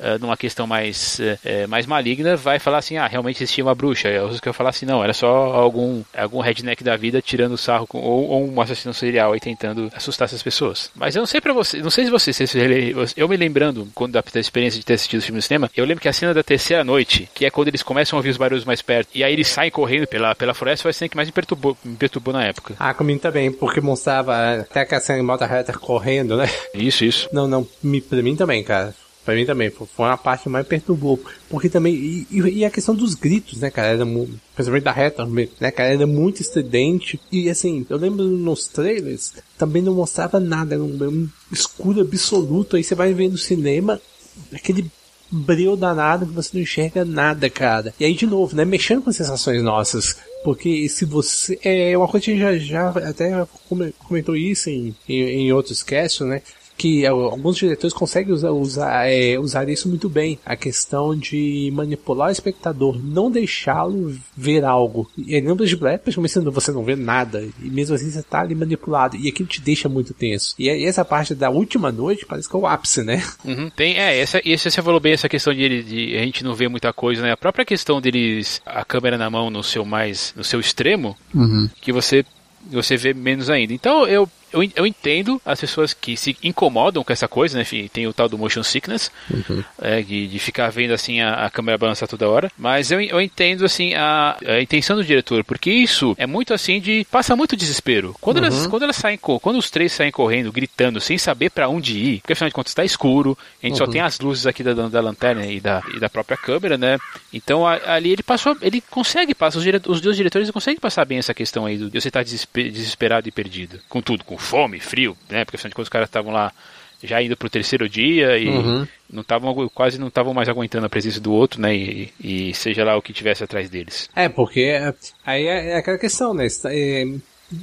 uh, numa questão mais, uh, mais maligna, vai falar assim, ah, realmente existia uma bruxa. E outros que eu falar assim, não, era só algum, algum redneck da vida tirando sarro com, ou, ou, um assassino serial aí tentando assustar essas pessoas. Mas eu não sei para você, não sei se você, se eu me lembrando, quando da, da experiência de ter assistido o filme no cinema, eu lembro que a cena da terceira noite, que é quando eles começam a ouvir os barulhos mais perto, e aí eles saem correndo pela, pela floresta, foi a cena que mais me perturbou, me perturbou na época. Ah, comigo também, porque mostrava até a cena de Mota correndo, né? Isso, isso. Não, não, me, pra mim também, cara. Pra mim também, foi uma parte mais perturbou. Porque também, e, e, a questão dos gritos, né, cara, era muito, principalmente da reta, né, cara, era muito estridente. E assim, eu lembro nos trailers, também não mostrava nada, era um, um escuro absoluto. Aí você vai ver no cinema, aquele breu danado que você não enxerga nada, cara. E aí, de novo, né, mexendo com sensações nossas. Porque se você. É uma coisa que já, já até comentou isso em, em, em outros casts, né? Que alguns diretores conseguem usar, usar, é, usar isso muito bem. A questão de manipular o espectador, não deixá-lo ver algo. E não de Black, principalmente você não vê nada, e mesmo assim você está ali manipulado, e aquilo te deixa muito tenso. E essa parte da última noite parece que é o ápice, né? Uhum. Tem, é, essa, esse você falou bem essa questão de, de, a gente não ver muita coisa, né? A própria questão deles, a câmera na mão no seu mais, no seu extremo, uhum. que você você vê menos ainda. Então eu eu, eu entendo as pessoas que se incomodam com essa coisa, né? Enfim, tem o tal do motion sickness, uhum. é, de, de ficar vendo assim a, a, câmera balançar toda hora. Mas eu, eu entendo assim a, a, intenção do diretor, porque isso é muito assim de passa muito desespero. Quando uhum. elas quando elas saem quando os três saem correndo, gritando, sem saber para onde ir, porque afinal de contas está escuro, a gente uhum. só tem as luzes aqui da, da lanterna e da, e da própria câmera, né? Então a, ali ele passou, ele consegue passar os, os dois diretores conseguem passar bem essa questão aí do, de você estar tá desesperado e perdido, com tudo, com fome, frio, né? Porque afinal de contas os caras estavam lá já indo pro terceiro dia e uhum. não estavam quase não estavam mais aguentando a presença do outro, né? E, e, seja lá o que tivesse atrás deles. É, porque aí é, é aquela questão, né? É,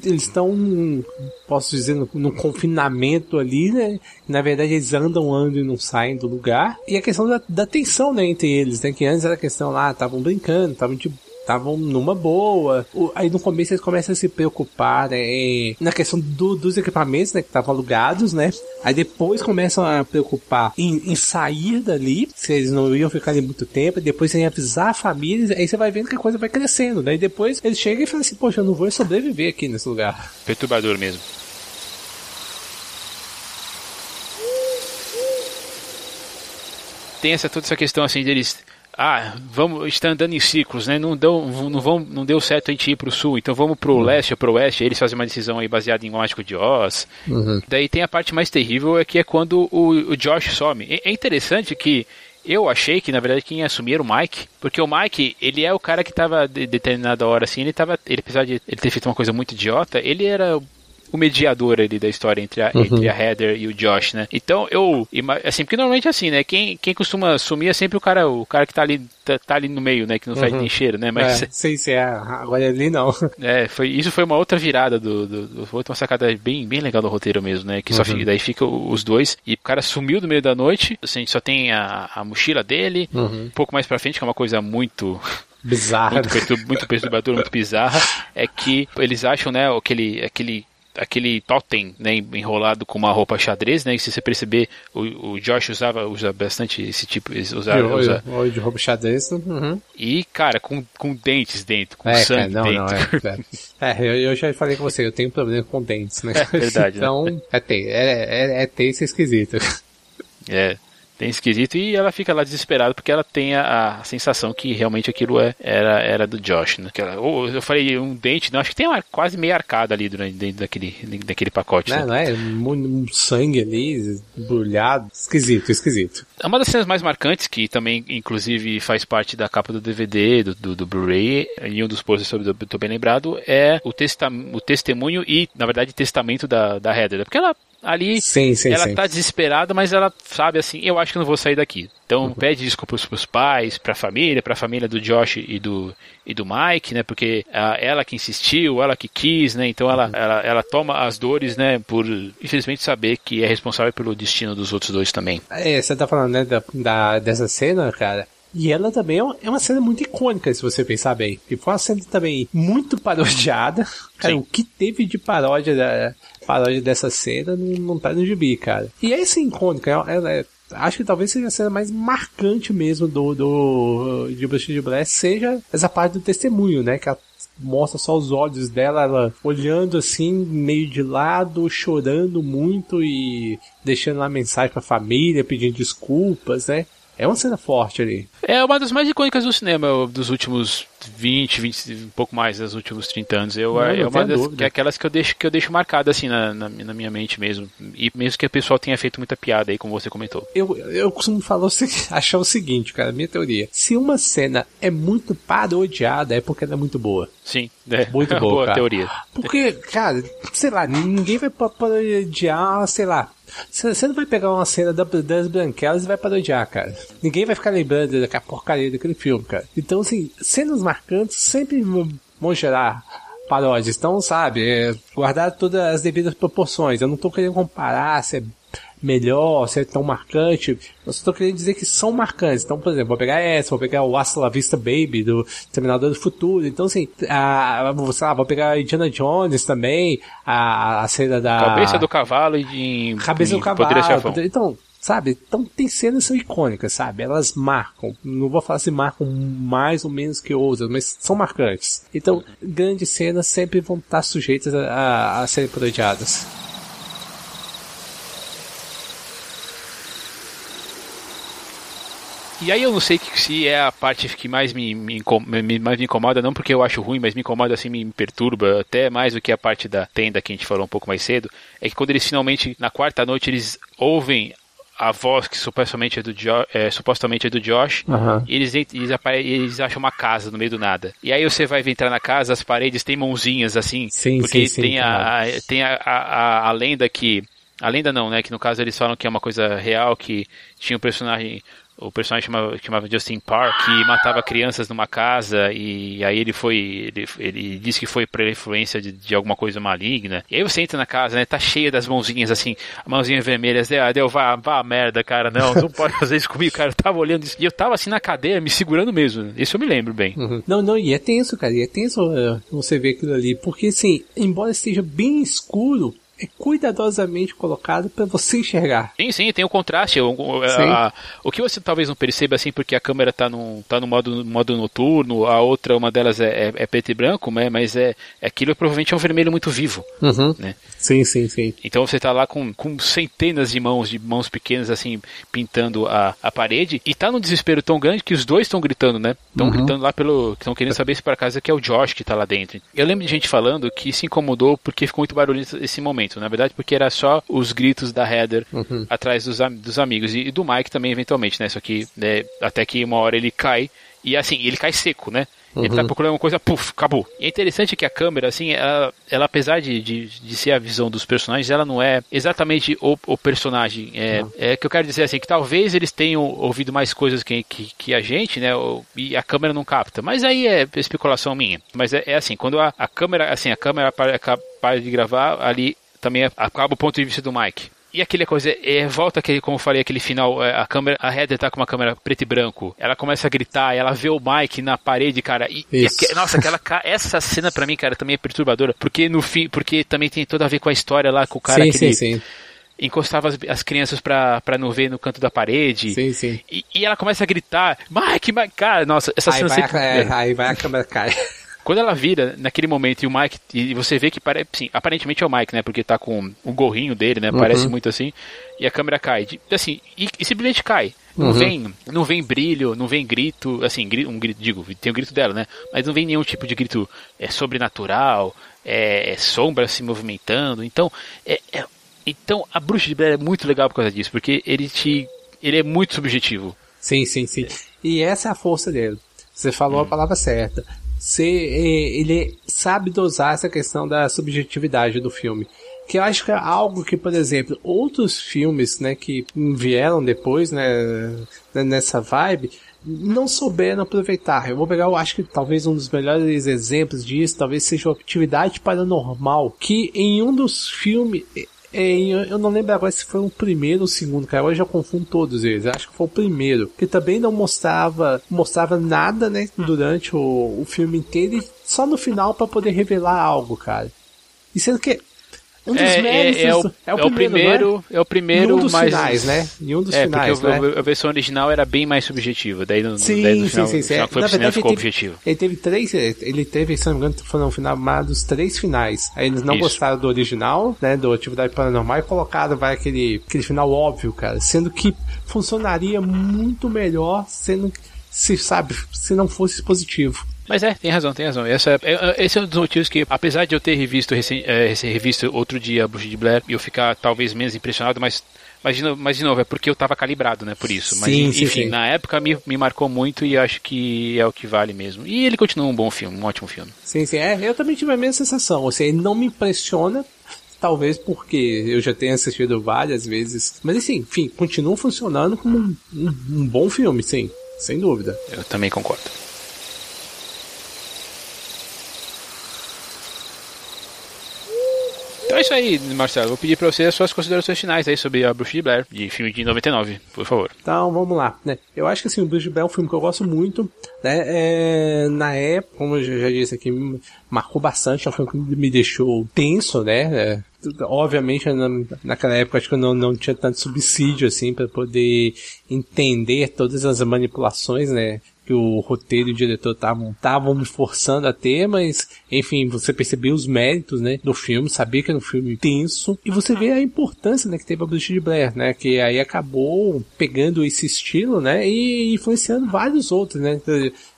eles estão, posso dizer, no, no, confinamento ali, né? Na verdade, eles andam, andam e não saem do lugar. E a questão da, da tensão, né, entre eles, né? Que antes era a questão lá, estavam brincando, estavam tipo estavam numa boa. Aí no começo eles começam a se preocupar né, na questão do, dos equipamentos né, que estavam alugados, né? Aí depois começam a preocupar em, em, sair dali, se eles não iam ficar ali muito tempo, depois em avisar a família, aí você vai vendo que a coisa vai crescendo, né? E depois eles chegam e falam assim, poxa, eu não vou sobreviver aqui nesse lugar. Perturbador mesmo. Tem essa toda essa questão assim deles ah, vamos, está andando em ciclos, né? Não deu, não vão, não deu certo a gente ir para o sul, então vamos para o uhum. leste ou para o oeste. Eles fazem uma decisão aí baseada em Mágico de Oz. Uhum. Daí tem a parte mais terrível é que é quando o, o Josh some. É, é interessante que eu achei que na verdade quem ia assumir era o Mike, porque o Mike, ele é o cara que estava de determinada hora assim, ele tava, ele apesar de ele ter feito uma coisa muito idiota, ele era o mediador ali da história entre a, uhum. entre a Heather e o Josh, né? Então eu, assim, porque normalmente é assim, né? Quem, quem costuma sumir é sempre o cara, o cara que tá ali, tá, tá ali no meio, né? Que não uhum. faz nem cheiro, né? Mas é, sei se é, agora ali não. É, foi, isso foi uma outra virada do, do, do outra sacada bem, bem legal do roteiro mesmo, né? Que só uhum. fica, daí fica os dois e o cara sumiu no meio da noite, assim, só tem a, a mochila dele, uhum. um pouco mais pra frente, que é uma coisa muito bizarra, muito perturbadora, muito bizarra, é que eles acham, né, aquele, aquele aquele totem né, enrolado com uma roupa xadrez, né? E se você perceber, o, o Josh usava usa bastante esse tipo, usava, de, usa... de roupa xadrez. Uhum. E cara, com, com dentes dentro, com é, sangue cara, não, dentro. Não, é, é. é eu, eu, já falei com você, eu tenho problema com dentes, né? É verdade. então né? é ter, é, é, é ter isso esquisito. É bem esquisito. E ela fica lá desesperada porque ela tem a, a sensação que realmente aquilo é, era, era do Josh, né? Que ela, ou, eu falei um dente, não, acho que tem uma, quase meia arcada ali durante, dentro daquele, daquele pacote. Não, né? não é? Um, sangue ali, embrulhado. Esquisito, esquisito. Uma das cenas mais marcantes, que também, inclusive, faz parte da capa do DVD, do, do, do Blu-ray, e um dos posters sobre eu tô bem lembrado, é o, testa o testemunho e, na verdade, testamento da, da Heather. Porque ela ali sim, sim, ela sim. tá desesperada, mas ela sabe assim, eu acho que não vou sair daqui. Então uhum. pede desculpas pros pais, pra família, pra família do Josh e do, e do Mike, né? Porque uh, ela que insistiu, ela que quis, né? Então ela, uhum. ela, ela toma as dores, né? Por infelizmente saber que é responsável pelo destino dos outros dois também. É, você tá falando, né, da, da dessa cena, cara. E ela também é uma cena muito icônica, se você pensar bem. E foi uma cena também muito parodiada. Cara, Sim. o que teve de paródia, da, paródia dessa cena não, não tá no gibi, cara. E é essa icônica, ela é, acho que talvez seja a cena mais marcante mesmo do, do de Bruxa de Blair seja essa parte do testemunho, né? Que ela mostra só os olhos dela, ela olhando assim, meio de lado, chorando muito e deixando lá mensagem pra família, pedindo desculpas, né? É uma cena forte ali. É uma das mais icônicas do cinema dos últimos 20, 20, um pouco mais dos últimos 30 anos. Eu, não, é uma das que é aquelas que eu deixo que eu deixo marcada assim na, na, na, minha mente mesmo. E mesmo que o pessoal tenha feito muita piada aí, como você comentou. Eu, eu costumo falar o, achar o seguinte, cara, minha teoria. Se uma cena é muito parodiada, é porque ela é muito boa. Sim, é. Muito boa, boa cara. teoria. Porque, cara, sei lá, ninguém vai parodiar, sei lá, você não vai pegar uma cena das branquelas e vai parodiar, cara. Ninguém vai ficar lembrando daquela porcaria daquele filme, cara. Então, assim, cenas marcantes sempre vão gerar paródias. Então, sabe, é, guardar todas as devidas proporções. Eu não tô querendo comparar se é melhor, se é tão marcante. Eu só estou querendo dizer que são marcantes. Então, por exemplo, vou pegar essa, vou pegar o Hasta La Vista Baby do Terminador do Futuro. Então, assim, a, sei lá, vou pegar Indiana Jones também, a, a cena da... Cabeça do cavalo e de... Cabeça do cavalo. Então, sabe? Então tem cenas que são icônicas, sabe? Elas marcam. Não vou falar se marcam mais ou menos que outras, mas são marcantes. Então, grandes cenas sempre vão estar sujeitas a, a, a serem parodiadas. E aí eu não sei se é a parte que mais me, me, me, mais me incomoda, não porque eu acho ruim, mas me incomoda assim, me perturba até mais do que a parte da tenda que a gente falou um pouco mais cedo, é que quando eles finalmente, na quarta noite, eles ouvem a voz que supostamente é do, jo é, supostamente é do Josh, uhum. e eles, eles, eles, acham uma casa no meio do nada. E aí você vai entrar na casa, as paredes têm mãozinhas assim, sim, porque sim, tem, sim, a, a, tem a, a, a lenda que a lenda não, né? Que no caso eles falam que é uma coisa real, que tinha um personagem o personagem chamava, chamava Justin Park, que matava crianças numa casa e aí ele foi, ele, ele disse que foi por influência de, de, alguma coisa maligna. E aí você entra na casa, né, tá cheia das mãozinhas assim, mãozinhas vermelhas, deu, deu vá, vá merda, cara, não, não pode fazer isso comigo, cara, eu tava olhando isso, e eu tava assim na cadeira, me segurando mesmo, isso eu me lembro bem. Uhum. Não, não, e é tenso, cara, e é tenso uh, você ver aquilo ali, porque assim, embora esteja bem escuro, é cuidadosamente colocado para você enxergar. Sim, sim, tem o contraste. O, a, a, o que você talvez não perceba assim, porque a câmera está no, tá no modo, modo noturno, a outra, uma delas é, é, é preto e branco, né, mas é, é aquilo provavelmente é um vermelho muito vivo. Uhum. Né? Sim, sim, sim. Então você está lá com, com centenas de mãos, de mãos pequenas assim, pintando a, a parede, e tá num desespero tão grande que os dois estão gritando, né? Estão uhum. gritando lá pelo. estão querendo saber se para casa que é o Josh que está lá dentro. Eu lembro de gente falando que se incomodou porque ficou muito barulho nesse momento momento. Na verdade, porque era só os gritos da Heather uhum. atrás dos, dos amigos. E, e, do Mike também, eventualmente, né? Só que né, até que uma hora ele cai. E assim, ele cai seco, né? Uhum. Ele tá uhum. procurando uma coisa, puf, acabou. E é interessante que a câmera, assim, ela, ela apesar de, de, de, ser a visão dos personagens, ela não é exatamente o, o personagem. É, uhum. é que eu quero dizer assim, que talvez eles tenham ouvido mais coisas que, que, que a gente, né? E a câmera não capta. Mas aí é especulação minha. Mas é, é assim, quando a, a câmera, assim, a câmera para, para de gravar, ali também acaba o ponto de vista do Mike. E aquela coisa, é, volta aquele, como eu falei, aquele final, é, a câmera, a Heather tá com uma câmera preto e branco, ela começa a gritar, ela vê o Mike na parede, cara, e, e nossa, aquela, essa cena pra mim, cara, também é perturbadora, porque no fim, porque também tem tudo a ver com a história lá, com o cara sim, que sim, sim encostava as, as crianças pra, pra não ver no canto da parede. Sim, sim. E, e ela começa a gritar, Mike, Mike, cara, nossa, essa aí cena vai sempre... a, é, aí vai a câmera cai. Quando ela vira naquele momento e o Mike, e você vê que parece, sim, aparentemente é o Mike, né? Porque tá com o gorrinho dele, né? Parece uhum. muito assim. E a câmera cai. Assim, e, e simplesmente cai. Não uhum. vem, não vem brilho, não vem grito, assim, um grito, digo, tem o grito dela, né? Mas não vem nenhum tipo de grito é, sobrenatural, é, é sombra se movimentando. Então, é, é, então a Bruxa de Blair é muito legal por causa disso, porque ele te, ele é muito subjetivo. Sim, sim, sim. E essa é a força dele. Você falou hum. a palavra certa. Você, é, ele sabe dosar essa questão da subjetividade do filme. Que eu acho que é algo que, por exemplo, outros filmes, né, que vieram depois, né, nessa vibe, não souberam aproveitar. Eu vou pegar, eu acho que talvez um dos melhores exemplos disso, talvez seja a Atividade Paranormal, que em um dos filmes, eu não lembro agora se foi o primeiro ou o segundo, cara. Agora eu já confundo todos eles. acho que foi o primeiro. Que também não mostrava, mostrava nada, né? Durante o, o filme inteiro e só no final para poder revelar algo, cara. E sendo que um dos é, é, é, o, é, o, é o primeiro, é? é? o primeiro, um dos mas... finais, né? Em um dos é, finais, porque né? a versão original era bem mais subjetiva, daí no, sim, daí no final, sim, sim, sim. final foi Na verdade, ficou ele teve, objetivo. Ele teve três, ele teve, se não me engano, foram filmados três finais. Aí eles não Isso. gostaram do original, né, do Atividade Paranormal e colocaram, vai, aquele, aquele final óbvio, cara, sendo que funcionaria muito melhor sendo se sabe, se não fosse positivo. Mas é, tem razão, tem razão. Essa, é, é, esse é um dos motivos que, apesar de eu ter revisto, recém, é, revisto outro dia a Bruxa de Blair e eu ficar talvez menos impressionado, mas mas de, novo, mas de novo, é porque eu estava calibrado, né? Por isso. Mas sim, enfim, sim, sim. na época me, me marcou muito e acho que é o que vale mesmo. E ele continua um bom filme, um ótimo filme. Sim, sim. É, eu também tive a mesma sensação. Ou seja, ele não me impressiona, talvez porque eu já tenha assistido várias vezes. Mas assim, enfim, continua funcionando como um, um, um bom filme, sim. Sem dúvida. Eu também concordo. É isso aí, Marcelo. Vou pedir pra você as suas considerações finais aí sobre a Bruxa de Blair, de filme de 99, por favor. Então, vamos lá. Né? Eu acho que assim, o Bruxa de Blair é um filme que eu gosto muito. Né? É, na época, como eu já disse aqui, marcou bastante. É um filme que me deixou tenso, né? É, obviamente, na, naquela época, acho que eu não, não tinha tanto subsídio assim para poder entender todas as manipulações, né? Que o roteiro e o diretor estavam me forçando a ter, mas enfim, você percebeu os méritos, né, do filme, sabia que era um filme tenso, e você vê a importância, né, que teve a Bruxa de Blair, né, que aí acabou pegando esse estilo, né, e influenciando vários outros, né,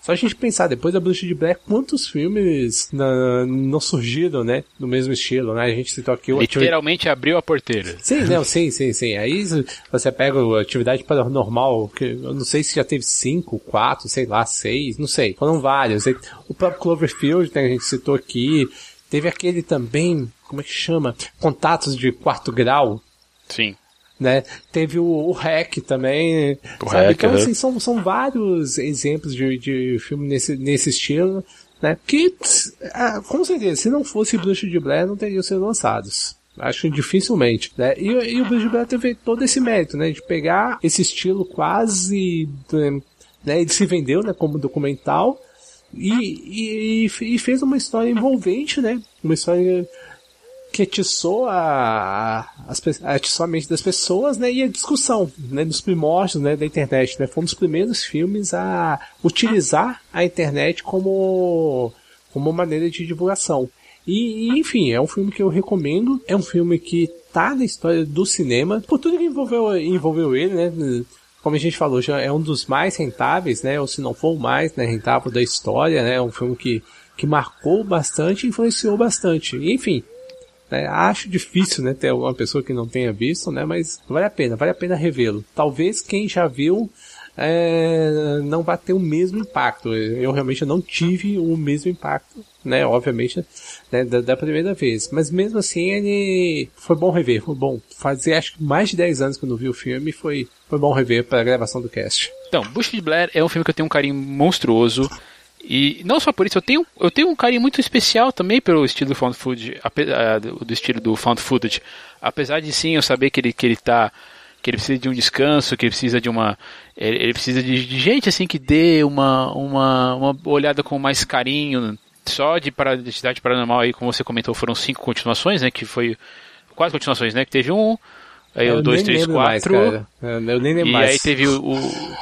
só a gente pensar, depois da Bruxa de Blair, quantos filmes na, não surgiram, né? No mesmo estilo, né? A gente citou aqui o Literalmente abriu a porteira. Sim, não, sim, sim, sim. Aí você pega a atividade paranormal, que eu não sei se já teve cinco, quatro, sei lá, seis, não sei. Foram vários. O próprio Cloverfield, né, a gente citou aqui. Teve aquele também, como é que chama? Contatos de quarto grau. Sim né? Teve o, o Hack também, o sabe? Hack, então, né? assim, são, são vários exemplos de, de filme nesse, nesse estilo, né? Que, ah, com certeza, se não fosse Bruxa de Blair, não teriam sido lançados. Acho dificilmente, né? E, e o Bruxa de Blair teve todo esse mérito, né? De pegar esse estilo quase, né? Ele se vendeu, né? Como documental e, e, e fez uma história envolvente, né? Uma história que atiçou a, a, atiçou a mente das pessoas, né, e a discussão, né, dos primórdios, né, da internet, né, foi um dos primeiros filmes a utilizar a internet como, como maneira de divulgação. E, enfim, é um filme que eu recomendo, é um filme que tá na história do cinema, por tudo que envolveu, envolveu ele, né, como a gente falou, já é um dos mais rentáveis, né, ou se não for o mais, né, rentável da história, né, é um filme que, que marcou bastante, influenciou bastante. Enfim, né? Acho difícil, né, ter uma pessoa que não tenha visto, né, mas vale a pena, vale a pena revê-lo. Talvez quem já viu é, não vai ter o mesmo impacto. Eu realmente não tive o mesmo impacto, né? Obviamente, né, da, da, primeira vez. Mas mesmo assim, ele foi bom rever, foi bom. Fazer acho que mais de 10 anos que eu não vi o filme, foi, foi bom rever para a gravação do cast. Então, Bush de Blair é um filme que eu tenho um carinho monstruoso. E não só por isso, eu tenho, eu tenho um carinho muito especial também pelo estilo do found footage, do estilo do found footage. Apesar de sim eu saber que ele, que ele tá que ele precisa de um descanso, que ele precisa de uma ele precisa de, de gente assim que dê uma, uma, uma olhada com mais carinho. Só de Identidade Paranormal aí, como você comentou, foram cinco continuações, né, que foi quase continuações, né, que teve um Aí eu o 2, 3, 4. Mais, cara. Eu nem lembro e mais. aí teve o, o,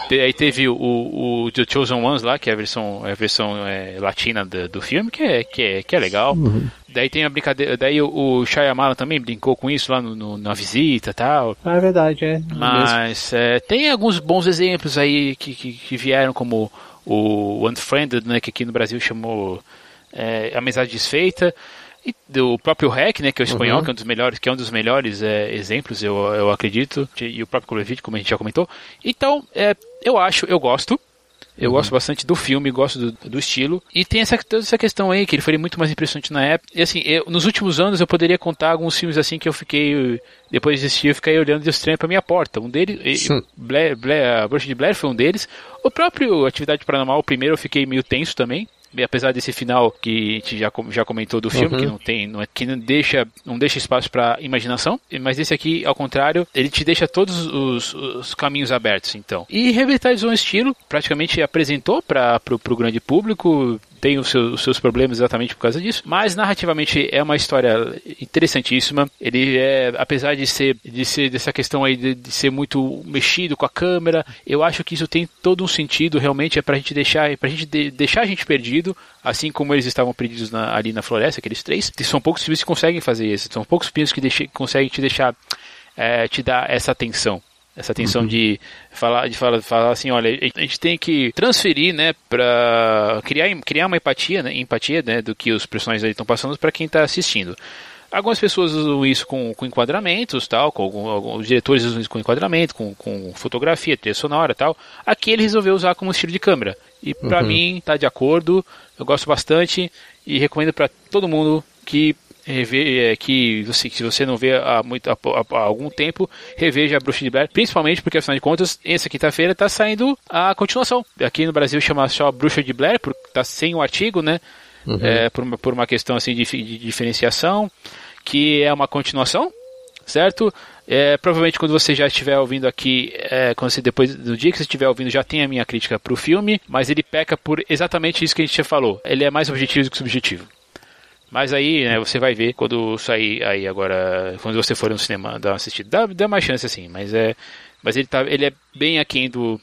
aí teve o, o The Chosen Ones lá, que é a versão, é a versão é, latina do, do filme, que é, que é, que é legal. Uhum. Daí tem a brincadeira. Daí o, o Shyamalan também brincou com isso lá no, no na visita e tal. Ah, é verdade, é. Mas é, tem alguns bons exemplos aí que, que, que, vieram, como o Unfriended, né, que aqui no Brasil chamou é, Amizade Desfeita. E do próprio Hack, né, que é o espanhol, uhum. que é um dos melhores, que é um dos melhores é, exemplos, eu, eu acredito, e o próprio Cloverfield, como a gente já comentou. Então, é, eu acho, eu gosto, eu uhum. gosto bastante do filme, gosto do, do, estilo. E tem essa, toda essa questão aí, que ele foi muito mais impressionante na época. E assim, eu, nos últimos anos eu poderia contar alguns filmes assim que eu fiquei, depois de assistir, eu fiquei olhando de estranho pra minha porta. Um deles, Blair, Blair, a Bruxa de Blair foi um deles. O próprio Atividade Paranormal, o primeiro, eu fiquei meio tenso também apesar desse final que a gente já, já comentou do filme, uhum. que não tem, não, é, que não deixa, não deixa espaço para imaginação, mas esse aqui, ao contrário, ele te deixa todos os, os caminhos abertos, então. E revitalizou um estilo, praticamente apresentou para o grande público, tem os seus, os seus, problemas exatamente por causa disso, mas narrativamente é uma história interessantíssima. Ele é, apesar de ser, de ser dessa questão aí de, de ser muito mexido com a câmera, eu acho que isso tem todo um sentido, realmente é pra gente deixar, pra gente de, deixar a gente perdido, assim como eles estavam perdidos na, ali na floresta, aqueles três. E são poucos filmes que conseguem fazer isso, são poucos filmes que deixe, conseguem te deixar, é, te dar essa atenção. Essa tensão uhum. de falar, de falar, falar assim, olha, a gente tem que transferir, né, para criar, criar uma empatia, né, empatia, né, do que os personagens estão passando para quem está assistindo. Algumas pessoas usam isso com, com enquadramentos, tal, com algum, alguns diretores usam isso com enquadramento, com, com fotografia, trilha sonora, tal. Aqui ele resolveu usar como estilo de câmera. E para uhum. mim tá de acordo, eu gosto bastante e recomendo para todo mundo que rever, é, que você, se você não vê há, muito, há, há, algum tempo, reveja a Bruxa de Blair, principalmente porque, afinal de contas, essa quinta-feira está saindo a continuação. Aqui no Brasil chama só Bruxa de Blair, porque está sem o artigo, né? Uhum. É, por, uma, por uma questão assim de, de diferenciação, que é uma continuação, certo? É, provavelmente quando você já estiver ouvindo aqui, é, quando você depois do dia que você estiver ouvindo, já tem a minha crítica para o filme, mas ele peca por exatamente isso que a gente já falou. Ele é mais objetivo do que subjetivo. Mas aí, né, você vai ver quando sair aí agora, quando você for no cinema dar uma assistida. Dá, dá mais chance assim, mas é. Mas ele, tá, ele é bem aquém do,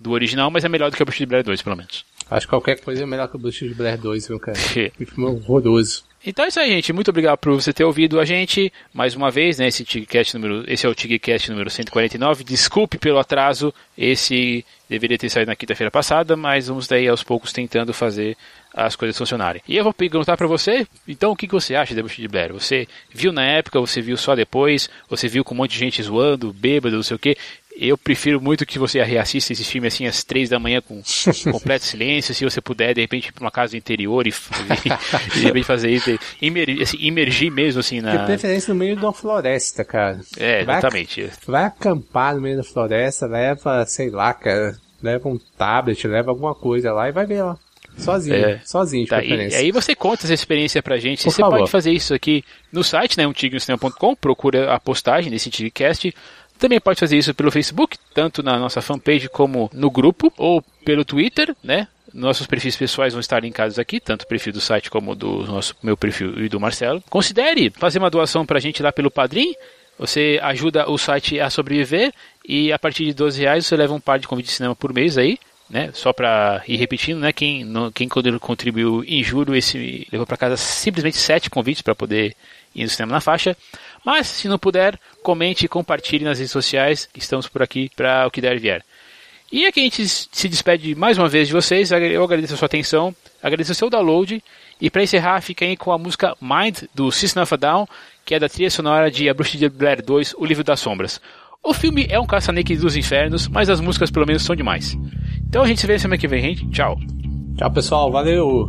do original, mas é melhor do que o Bruxa de Blair 2, pelo menos. Acho que qualquer coisa é melhor que o Bruxa de Blair 2, viu, cara? que filme horroroso. Então é isso aí, gente. Muito obrigado por você ter ouvido a gente mais uma vez, né? Esse, Tigcast número, esse é o Tigcast número 149. Desculpe pelo atraso. Esse deveria ter saído na quinta-feira passada, mas vamos daí aos poucos tentando fazer as coisas funcionarem. E eu vou perguntar para você, então o que, que você acha de Bruxa de Blair? Você viu na época, você viu só depois, você viu com um monte de gente zoando, bêbado, não sei o que. Eu prefiro muito que você reassista esse filme assim às três da manhã com completo silêncio, se você puder, de repente, ir para uma casa do interior e, e, de repente fazer isso, imer, assim, imergir mesmo assim na. De preferência no meio de uma floresta, cara. É, exatamente. Vai, vai acampar no meio da floresta, leva, sei lá, cara, leva um tablet, leva alguma coisa lá e vai ver lá. Sozinho, é, sozinho, de tá, e, aí você conta essa experiência pra gente. Por você favor. pode fazer isso aqui no site, né, umtigrecinema.com, procura a postagem desse Tigcast. Também pode fazer isso pelo Facebook, tanto na nossa fanpage como no grupo, ou pelo Twitter, né? Nossos perfis pessoais vão estar linkados aqui, tanto o perfil do site como do nosso meu perfil e do Marcelo. Considere fazer uma doação pra gente lá pelo Padrim. Você ajuda o site a sobreviver e a partir de 12 reais você leva um par de convites de cinema por mês aí né? Só para ir repetindo, né? Quem, no, quem contribuiu em julho, esse levou para casa simplesmente sete convites para poder ir no cinema na faixa. Mas se não puder, comente e compartilhe nas redes sociais que estamos por aqui para o que der e vier. E aqui a gente se despede mais uma vez de vocês. Eu agradeço a sua atenção, agradeço o seu download. E para encerrar, fica aí com a música Mind do System of a Down, que é da trilha sonora de A Bruxa de Blair 2, O Livro das Sombras. O filme é um caça-níqueis dos infernos, mas as músicas pelo menos são demais. Então a gente se vê semana que vem, gente. Tchau. Tchau, pessoal. Valeu.